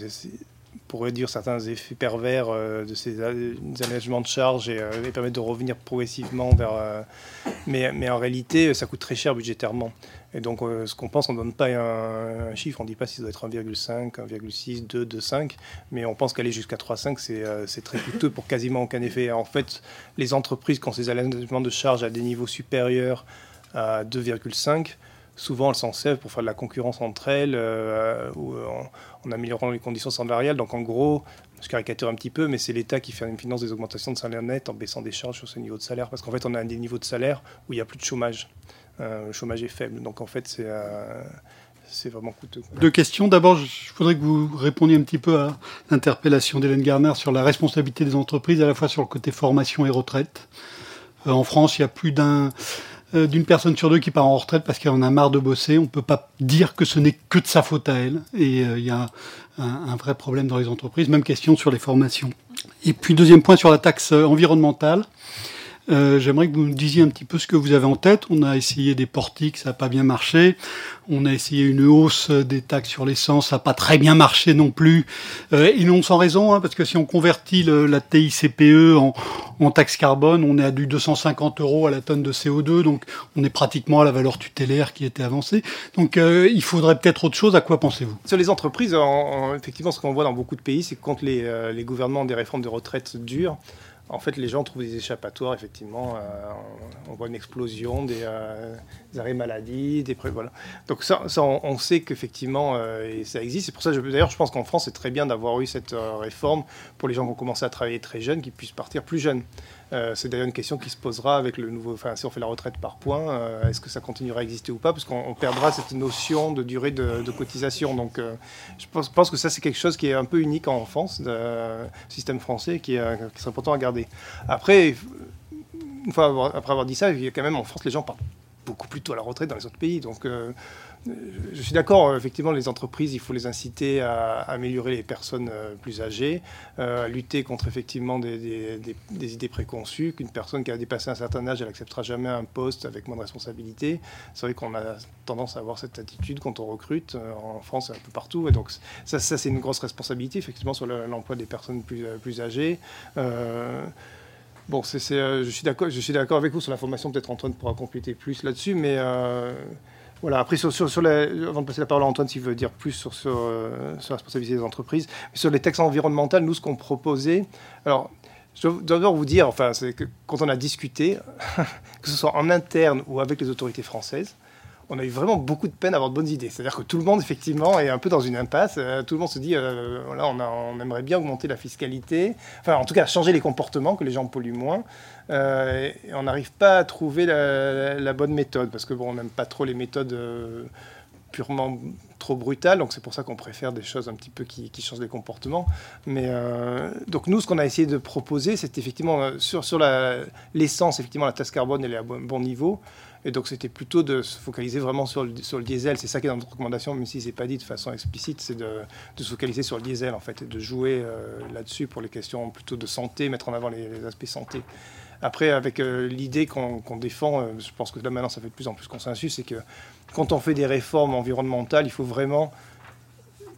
pour réduire certains effets pervers euh, de ces allègements de charges et, euh, permettre de revenir progressivement vers. Euh, mais, mais, en réalité, ça coûte très cher budgétairement. Et donc, ce qu'on pense, on ne donne pas un, chiffre, on ne dit pas si ça doit être 1,5, 1,6, 2, 2,5, mais on pense qu'aller jusqu'à 3,5, c'est très coûteux pour quasiment aucun effet. En fait, les entreprises qui ont ces allègements de charges à des niveaux supérieurs à 2,5, souvent elles s'en servent pour faire de la concurrence entre elles euh, ou euh, en, améliorant les conditions salariales. Donc en gros, je caricature un petit peu, mais c'est l'État qui fait une finance des augmentations de salaire net en baissant des charges sur ce niveau de salaire. Parce qu'en fait, on a des niveaux de salaire où il n'y a plus de chômage. Euh, le chômage est faible. Donc en fait, c'est c'est vraiment coûteux. Deux questions. D'abord, je voudrais que vous répondiez un petit peu à l'interpellation d'Hélène Garner sur la responsabilité des entreprises, à la fois sur le côté formation et retraite. en France, il y a plus d'un euh, d'une personne sur deux qui part en retraite parce qu'elle en a marre de bosser. On ne peut pas dire que ce n'est que de sa faute à elle. Et euh, il y a un, vrai problème dans les entreprises. Même question sur les formations. Et puis deuxième point sur la taxe environnementale. Euh, j'aimerais que vous nous disiez un petit peu ce que vous avez en tête. On a essayé des portiques, ça n'a pas bien marché. On a essayé une hausse des taxes sur l'essence, ça n'a pas très bien marché non plus. Euh, et non sans raison, hein, parce que si on convertit la TICPE en, en taxe carbone, on est à du 250 euros à la tonne de CO2, donc on est pratiquement à la valeur tutélaire qui était avancée. Donc euh, il faudrait peut-être autre chose. À quoi pensez-vous? Sur les entreprises, effectivement, ce qu'on voit dans beaucoup de pays, c'est que quand les, euh, les gouvernements des réformes de retraite durent, en fait, les gens trouvent des échappatoires, effectivement. Euh, on voit une explosion des, euh, arrêts maladie, des voilà. Donc ça, on, sait qu'effectivement, euh, ça existe. C'est pour ça, d'ailleurs, je pense qu'en France, c'est très bien d'avoir eu cette réforme pour les gens qui ont commencé à travailler très jeunes, qui puissent partir plus jeunes. Euh, c'est d'ailleurs une question qui se posera avec le nouveau. Enfin, si on fait la retraite par points, euh, est-ce que ça continuera à exister ou pas? Parce qu'on perdra cette notion de durée de, cotisation. Donc, euh, je pense, que ça, c'est quelque chose qui est un peu unique en France, système français, qui, qui serait important à garder. Après, une fois après avoir dit ça, il y a quand même en France, les gens partent beaucoup plus tôt à la retraite dans les autres pays. Donc, je suis d'accord, euh, effectivement, les entreprises, il faut les inciter à améliorer les personnes euh, plus âgées, euh, à lutter contre effectivement des, idées préconçues, qu'une personne qui a dépassé un certain âge, elle n'acceptera jamais un poste avec moins de responsabilité. C'est vrai qu'on a tendance à avoir cette attitude quand on recrute en France et un peu partout. Et donc ça, ça c'est une grosse responsabilité, effectivement, sur l'emploi des personnes plus âgées. Bon, je suis d'accord avec vous sur la formation. Peut-être Antoine pourra compléter plus là-dessus, mais voilà, après, sur, avant de passer la parole à Antoine, s'il veut dire plus sur, euh, la responsabilité des entreprises, sur les textes environnementaux, nous, ce qu'on proposait, alors, je dois d'abord vous dire, enfin, c'est que quand on a discuté, que ce soit en interne ou avec les autorités françaises, on a eu vraiment beaucoup de peine à avoir de bonnes idées. C'est-à-dire que tout le monde, effectivement, est un peu dans une impasse. Euh, tout le monde se dit, euh, on, aimerait bien augmenter la fiscalité, enfin, en tout cas, changer les comportements, que les gens polluent moins. Euh, on n'arrive pas à trouver la, bonne méthode, parce que bon, on n'aime pas trop les méthodes purement trop brutales, donc c'est pour ça qu'on préfère des choses un petit peu qui, changent les comportements. Mais donc nous, ce qu'on a essayé de proposer, c'est effectivement sur, sur l'essence, effectivement la taxe carbone, elle est à bon niveau. Et donc, c'était plutôt de se focaliser vraiment sur le, sur le diesel. C'est ça qui est dans notre recommandation, même si ce n'est pas dit de façon explicite, c'est de, se focaliser sur le diesel, en fait, et de jouer euh, là-dessus pour les questions plutôt de santé, mettre en avant les, aspects santé. Après, avec euh, l'idée qu'on défend, euh, je pense que là maintenant ça fait de plus en plus consensus, c'est que quand on fait des réformes environnementales, il faut vraiment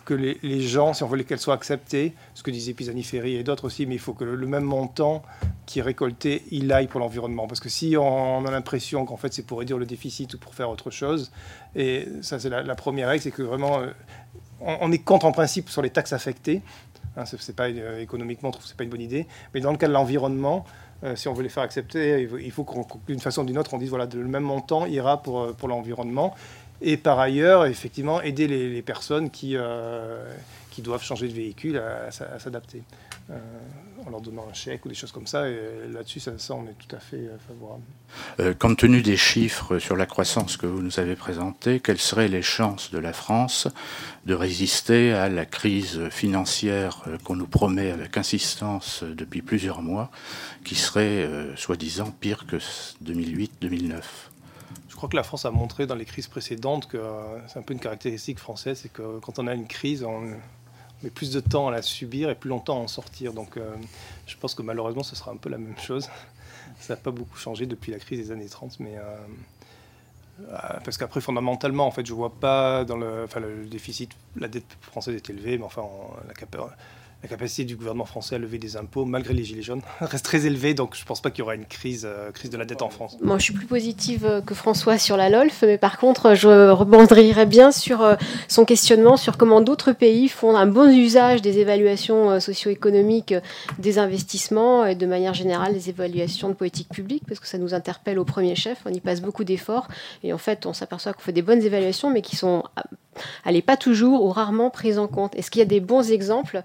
que les, gens, si on veut qu'elles soient acceptées, ce que disait Pisani Ferry et d'autres aussi, mais il faut que le, même montant qui est récolté, il aille pour l'environnement. Parce que si on, a l'impression qu'en fait c'est pour réduire le déficit ou pour faire autre chose, et ça c'est la, première règle, c'est que vraiment euh, on, est contre en principe sur les taxes affectées. Hein, c'est pas euh, économiquement, on trouve c'est pas une bonne idée. Mais dans le cas de l'environnement, euh, si on veut les faire accepter, il faut, faut d'une façon ou d'une autre, on dise voilà, le même montant ira pour, pour l'environnement. Et par ailleurs, effectivement, aider les, personnes qui, euh, qui doivent changer de véhicule à, s'adapter. Euh, en leur donnant un chèque ou des choses comme ça. Et là-dessus, ça, on est tout à fait euh, favorable. compte tenu des chiffres sur la croissance que vous nous avez présentés, quelles seraient les chances de la France de résister à la crise financière qu'on nous promet avec insistance depuis plusieurs mois, qui serait soi-disant pire que 2008-2009 je crois que la France a montré dans les crises précédentes que euh, c'est un peu une caractéristique française, c'est que quand on a une crise, on met plus de temps à la subir et plus longtemps à en sortir. Donc euh, je pense que malheureusement, ce sera un peu la même chose. Ça n'a pas beaucoup changé depuis la crise des années 30, mais euh, parce qu'après, fondamentalement, en fait, je vois pas dans le, déficit, la dette française est élevée, mais enfin, la, la capacité du gouvernement français à lever des impôts, malgré les gilets jaunes, reste très élevée. Donc je ne pense pas qu'il y aura une crise, euh, crise de la dette en France. Moi, je suis plus positive euh, que François sur la LOLF, mais par contre, je rebondirais bien sur euh, son questionnement sur comment d'autres pays font un bon usage des évaluations socio-économiques des investissements et de manière générale des évaluations de politique publique, parce que ça nous interpelle au premier chef. On y passe beaucoup d'efforts et en fait, on s'aperçoit qu'on fait des bonnes évaluations, mais qui sont pas toujours ou rarement prise en compte. Est-ce qu'il y a des bons exemples?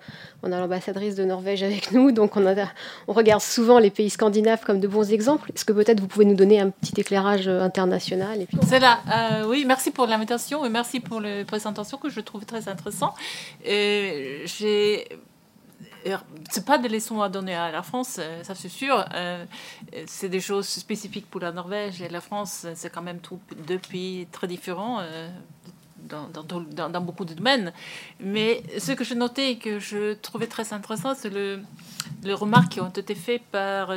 On a l'ambassadrice de Norvège avec nous, donc on, regarde souvent les pays scandinaves comme de bons exemples. Est-ce que peut-être vous pouvez nous donner un petit éclairage euh, international C'est là. Euh, oui, merci pour l'invitation et merci pour la présentation que je trouve très intéressant. J'ai c'est pas des leçons à donner à la France, euh, ça c'est sûr. c'est des choses spécifiques pour la Norvège et la France. C'est quand même deux pays très différents dans, dans, beaucoup de domaines. Mais ce que je notais et que je trouvais très intéressant, c'est le, les remarques qui ont été faites par,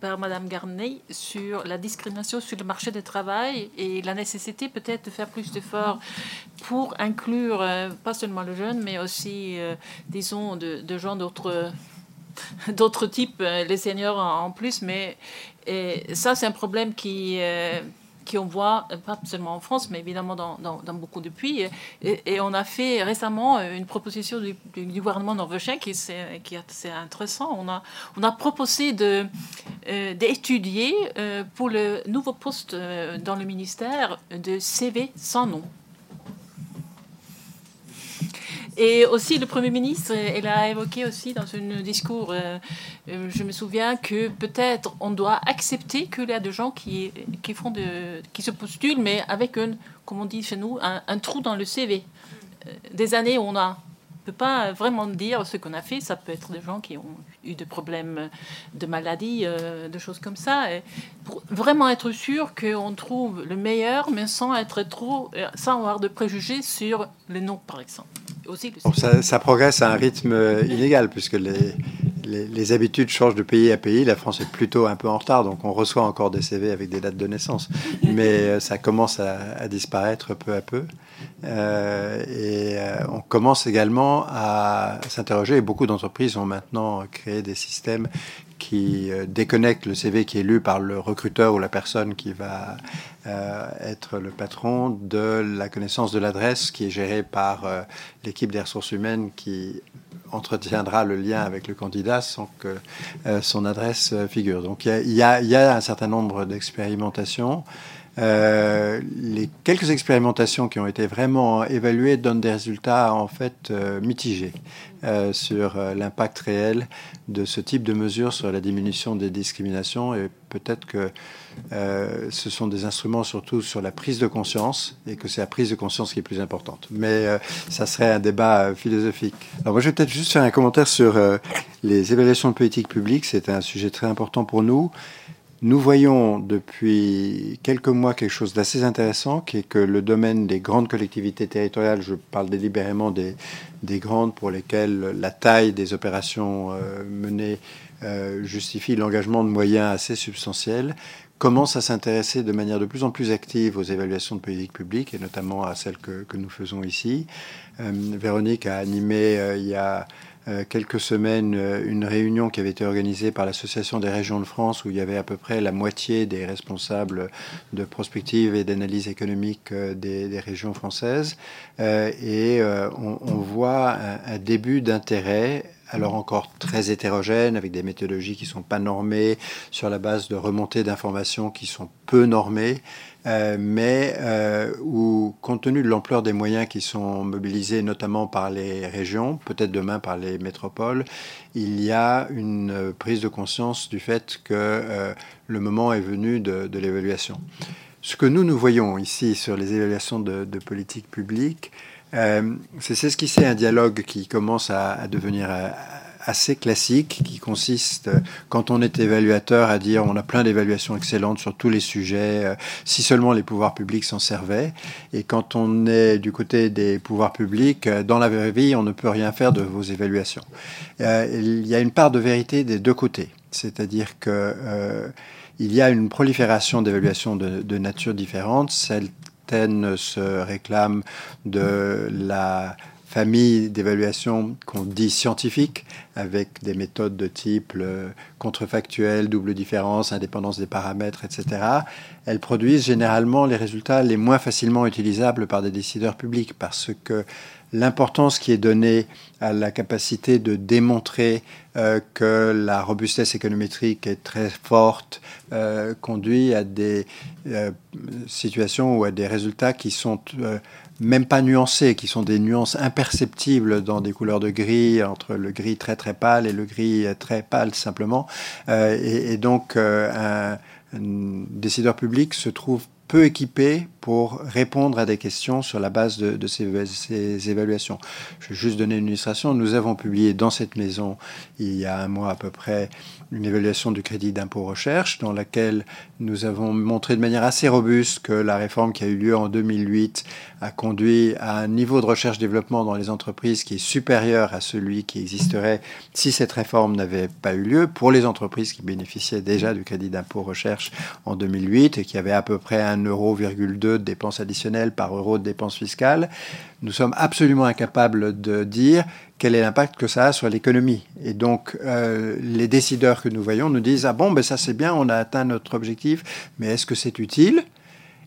par Madame Garnet sur la discrimination sur le marché du travail et la nécessité peut-être de faire plus d'efforts pour inclure euh, pas seulement les jeunes, mais aussi, euh, disons, de, gens d'autres d'autres types, euh, les seniors en, plus. Mais ça, c'est un problème qui qui on voit, euh, pas seulement en France, mais évidemment dans, dans, beaucoup de pays. Et, on a fait récemment euh, une proposition du, gouvernement norvégien qui, est, qui est assez intéressant. On a, on a proposé de, euh, d'étudier pour le nouveau poste dans le ministère de CV sans nom. Et aussi, le Premier ministre, elle a évoqué aussi dans un discours, euh, euh, je me souviens que peut-être on doit accepter qu'il y a des gens qui, qui, se postulent, mais avec, un, comme on dit chez nous, un, trou dans le CV. Euh, des années où on a ne peut pas vraiment dire ce qu'on a fait. Ça peut être des gens qui ont eu des problèmes de maladie, de choses comme ça. pour vraiment être sûr qu'on trouve le meilleur, mais sans être trop, sans avoir de préjugés sur les noms, par exemple ça, progresse à un rythme inégal puisque les, les, habitudes changent de pays à pays. La France est plutôt un peu en retard, donc on reçoit encore des CV avec des dates de naissance. Mais euh, ça commence à, disparaître peu à peu. Euh, et euh, on commence également à s'interroger, et beaucoup d'entreprises ont maintenant créé des systèmes qui déconnectent le CV qui est lu par le recruteur ou la personne qui va être le patron de la connaissance de l'adresse qui est gérée par l'équipe des ressources humaines qui entretiendra le lien avec le candidat sans que euh, son adresse euh, figure. Donc il y, a, un certain nombre d'expérimentations. Euh, les quelques expérimentations qui ont été vraiment évaluées donnent des résultats en fait mitigés sur l'impact réel de ce type de mesures sur la diminution des discriminations et peut-être que euh, ce sont des instruments surtout sur la prise de conscience et que c'est la prise de conscience qui est plus importante. Mais euh, ça serait un débat euh, philosophique. Alors moi, je vais peut-être juste faire un commentaire sur les évaluations de politique publique. C'est un sujet très important pour nous. Nous voyons depuis quelques mois quelque chose d'assez intéressant, qui est que le domaine des grandes collectivités territoriales, je parle délibérément des, des grandes pour lesquelles la taille des opérations menées justifie l'engagement de moyens assez substantiels, commence à s'intéresser de manière de plus en plus active aux évaluations de politique publique et notamment à celles que, nous faisons ici. Euh, Véronique a animé euh, il y a euh, quelques semaines une réunion qui avait été organisée par l'Association des régions de France où il y avait à peu près la moitié des responsables de prospective et d'analyse économique des, des, régions françaises. et on, on, voit un, un début d'intérêt alors encore très hétérogène, avec des méthodologies qui ne sont pas normées, sur la base de remontées d'informations qui sont peu normées, euh, mais euh, où, compte tenu de l'ampleur des moyens qui sont mobilisés, notamment par les régions, peut-être demain par les métropoles, il y a une prise de conscience du fait que euh, le moment est venu de, l'évaluation. Ce que nous, nous voyons ici sur les évaluations de, de politique publique, euh, c'est ce qui c'est un dialogue qui commence à, devenir euh, assez classique, qui consiste, euh, quand on est évaluateur, à dire on a plein d'évaluations excellentes sur tous les sujets, si seulement les pouvoirs publics s'en servaient. Et quand on est du côté des pouvoirs publics, dans la vraie vie, on ne peut rien faire de vos évaluations. il y a une part de vérité des deux côtés. C'est-à-dire que il y a une prolifération d'évaluations de, de nature différente, celles se réclament de la famille d'évaluation qu'on dit scientifique, avec des méthodes de type contrefactuel, double différence, indépendance des paramètres, etc. Elles produisent généralement les résultats les moins facilement utilisables par des décideurs publics parce que l'importance qui est donnée à la capacité de démontrer euh, que la robustesse économétrique est très forte euh, conduit à des euh, situations ou à des résultats qui sont même pas nuancés, qui sont des nuances imperceptibles dans des couleurs de gris, entre le gris très très pâle et le gris très pâle simplement. et, donc un, un décideur public se trouve peu équipés pour répondre à des questions sur la base de, ces, ces, évaluations. Je vais juste donner une illustration. Nous avons publié dans cette maison, il y a un mois à peu près, une évaluation du crédit d'impôt recherche dans laquelle nous avons montré de manière assez robuste que la réforme qui a eu lieu en 2008 a conduit à un niveau de recherche-développement dans les entreprises qui est supérieur à celui qui existerait si cette réforme n'avait pas eu lieu pour les entreprises qui bénéficiaient déjà du crédit d'impôt recherche en 2008 et qui avaient à peu près 1,2 euro de dépenses additionnelles par euro de dépenses fiscales. Nous sommes absolument incapables de dire quel est l'impact que ça a sur l'économie. Et donc, euh, les décideurs que nous voyons nous disent Ah bon, ben ça c'est bien, on a atteint notre objectif, mais est-ce que c'est utile?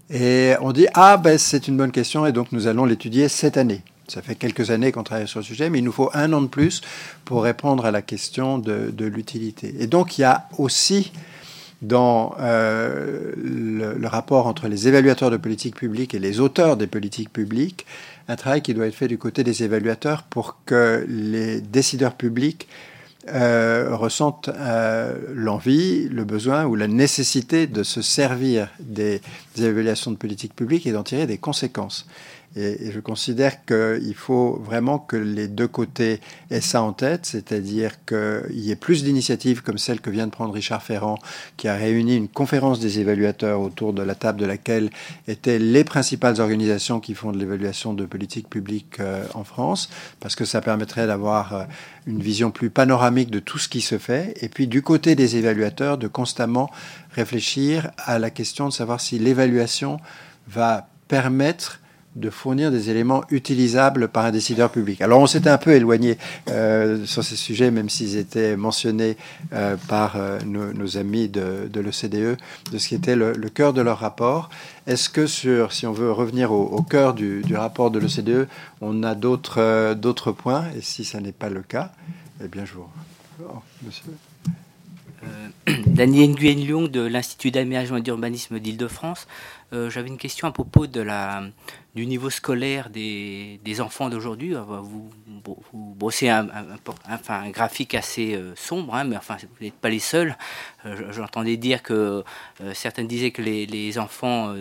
Et on dit Ah ben c'est une bonne question, et donc nous allons l'étudier cette année. Ça fait quelques années qu'on travaille sur le sujet, mais il nous faut un an de plus pour répondre à la question de, l'utilité. Et donc, il y a aussi dans euh, le, rapport entre les évaluateurs de politique publique et les auteurs des politiques publiques, un travail qui doit être fait du côté des évaluateurs pour que les décideurs publics euh, ressentent euh, l'envie, le besoin ou la nécessité de se servir des, des évaluations de politique publique et d'en tirer des conséquences. Et, je considère qu'il faut vraiment que les deux côtés aient ça en tête, c'est-à-dire qu'il y ait plus d'initiatives comme celle que vient de prendre Richard Ferrand, qui a réuni une conférence des évaluateurs autour de la table de laquelle étaient les principales organisations qui font de l'évaluation de politique publique euh, en France, parce que ça permettrait d'avoir euh, une vision plus panoramique de tout ce qui se fait, et puis du côté des évaluateurs, de constamment réfléchir à la question de savoir si l'évaluation va permettre de fournir des éléments utilisables par un décideur public. Alors on s'était un peu éloigné euh, sur ces sujets, même s'ils étaient mentionnés euh, par euh, nos, amis de, l'OCDE, de ce qui était le, cœur de leur rapport. Est-ce que sur, si on veut revenir au, cœur du, rapport de l'OCDE, on a d'autres points? Et si ça n'est pas le cas, eh bien je vous... Oh, monsieur. Daniel Nguyen de l'Institut d'aménagement et d'urbanisme d'Île-de-France. J'avais une question à propos de la, du niveau scolaire des, des enfants d'aujourd'hui. Vous, vous, brossez un, graphique assez euh, sombre, hein, mais enfin, vous n'êtes pas les seuls. Euh, j'entendais dire que euh, certains disaient que les, les enfants,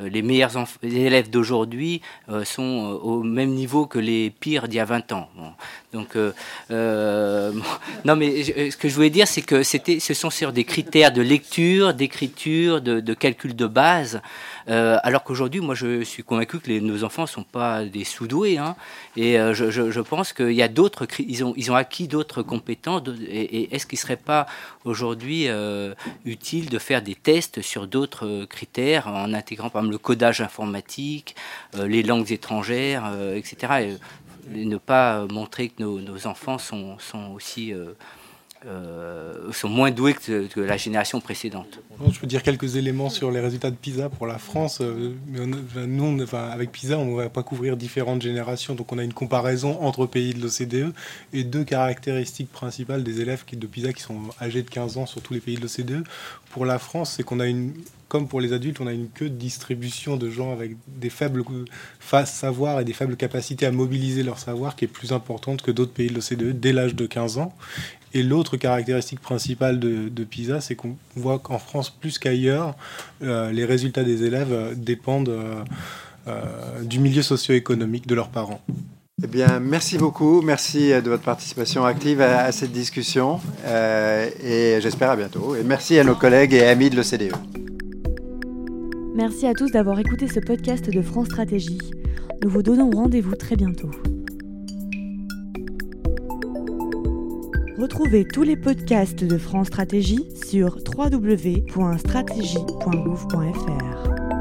les meilleurs élèves d'aujourd'hui sont au même niveau que les pires d'il y a 20 ans. Donc, non, mais ce que je voulais dire, c'est que ce sont sur des critères de lecture, d'écriture, de calcul de base. Euh, alors qu'aujourd'hui, moi, je suis convaincu que nos enfants ne sont pas des sous-doués. Hein. et euh, je, pense qu'il y a d'autres, ils ont, acquis d'autres compétences. Et, est-ce qu'il ne serait pas aujourd'hui euh, utile de faire des tests sur d'autres critères en intégrant par exemple le codage informatique, les langues étrangères, etc. Et, ne pas montrer que nos, enfants sont aussi euh, sont moins doués que, la génération précédente. Je peux dire quelques éléments sur les résultats de PISA pour la France. Euh, nous, avec PISA, on ne va pas couvrir différentes générations, donc on a une comparaison entre pays de l'OCDE et deux caractéristiques principales des élèves de PISA qui sont âgés de 15 ans sur tous les pays de l'OCDE. Pour la France, c'est qu'on a une, comme pour les adultes, on a une queue de distribution de gens avec des faibles savoirs et des faibles capacités à mobiliser leur savoir qui est plus importante que d'autres pays de l'OCDE dès l'âge de 15 ans. Et l'autre caractéristique principale de, PISA, c'est qu'on voit qu'en France, plus qu'ailleurs, euh, les résultats des élèves euh, dépendent euh, du milieu socio-économique de leurs parents. Eh bien, merci beaucoup. Merci de votre participation active à, cette discussion. et j'espère à bientôt. Et merci à nos collègues et amis de l'OCDE. Merci à tous d'avoir écouté ce podcast de France Stratégie. Nous vous donnons rendez-vous très bientôt. Retrouvez tous les podcasts de France Stratégie sur www.stratégie.gouv.fr.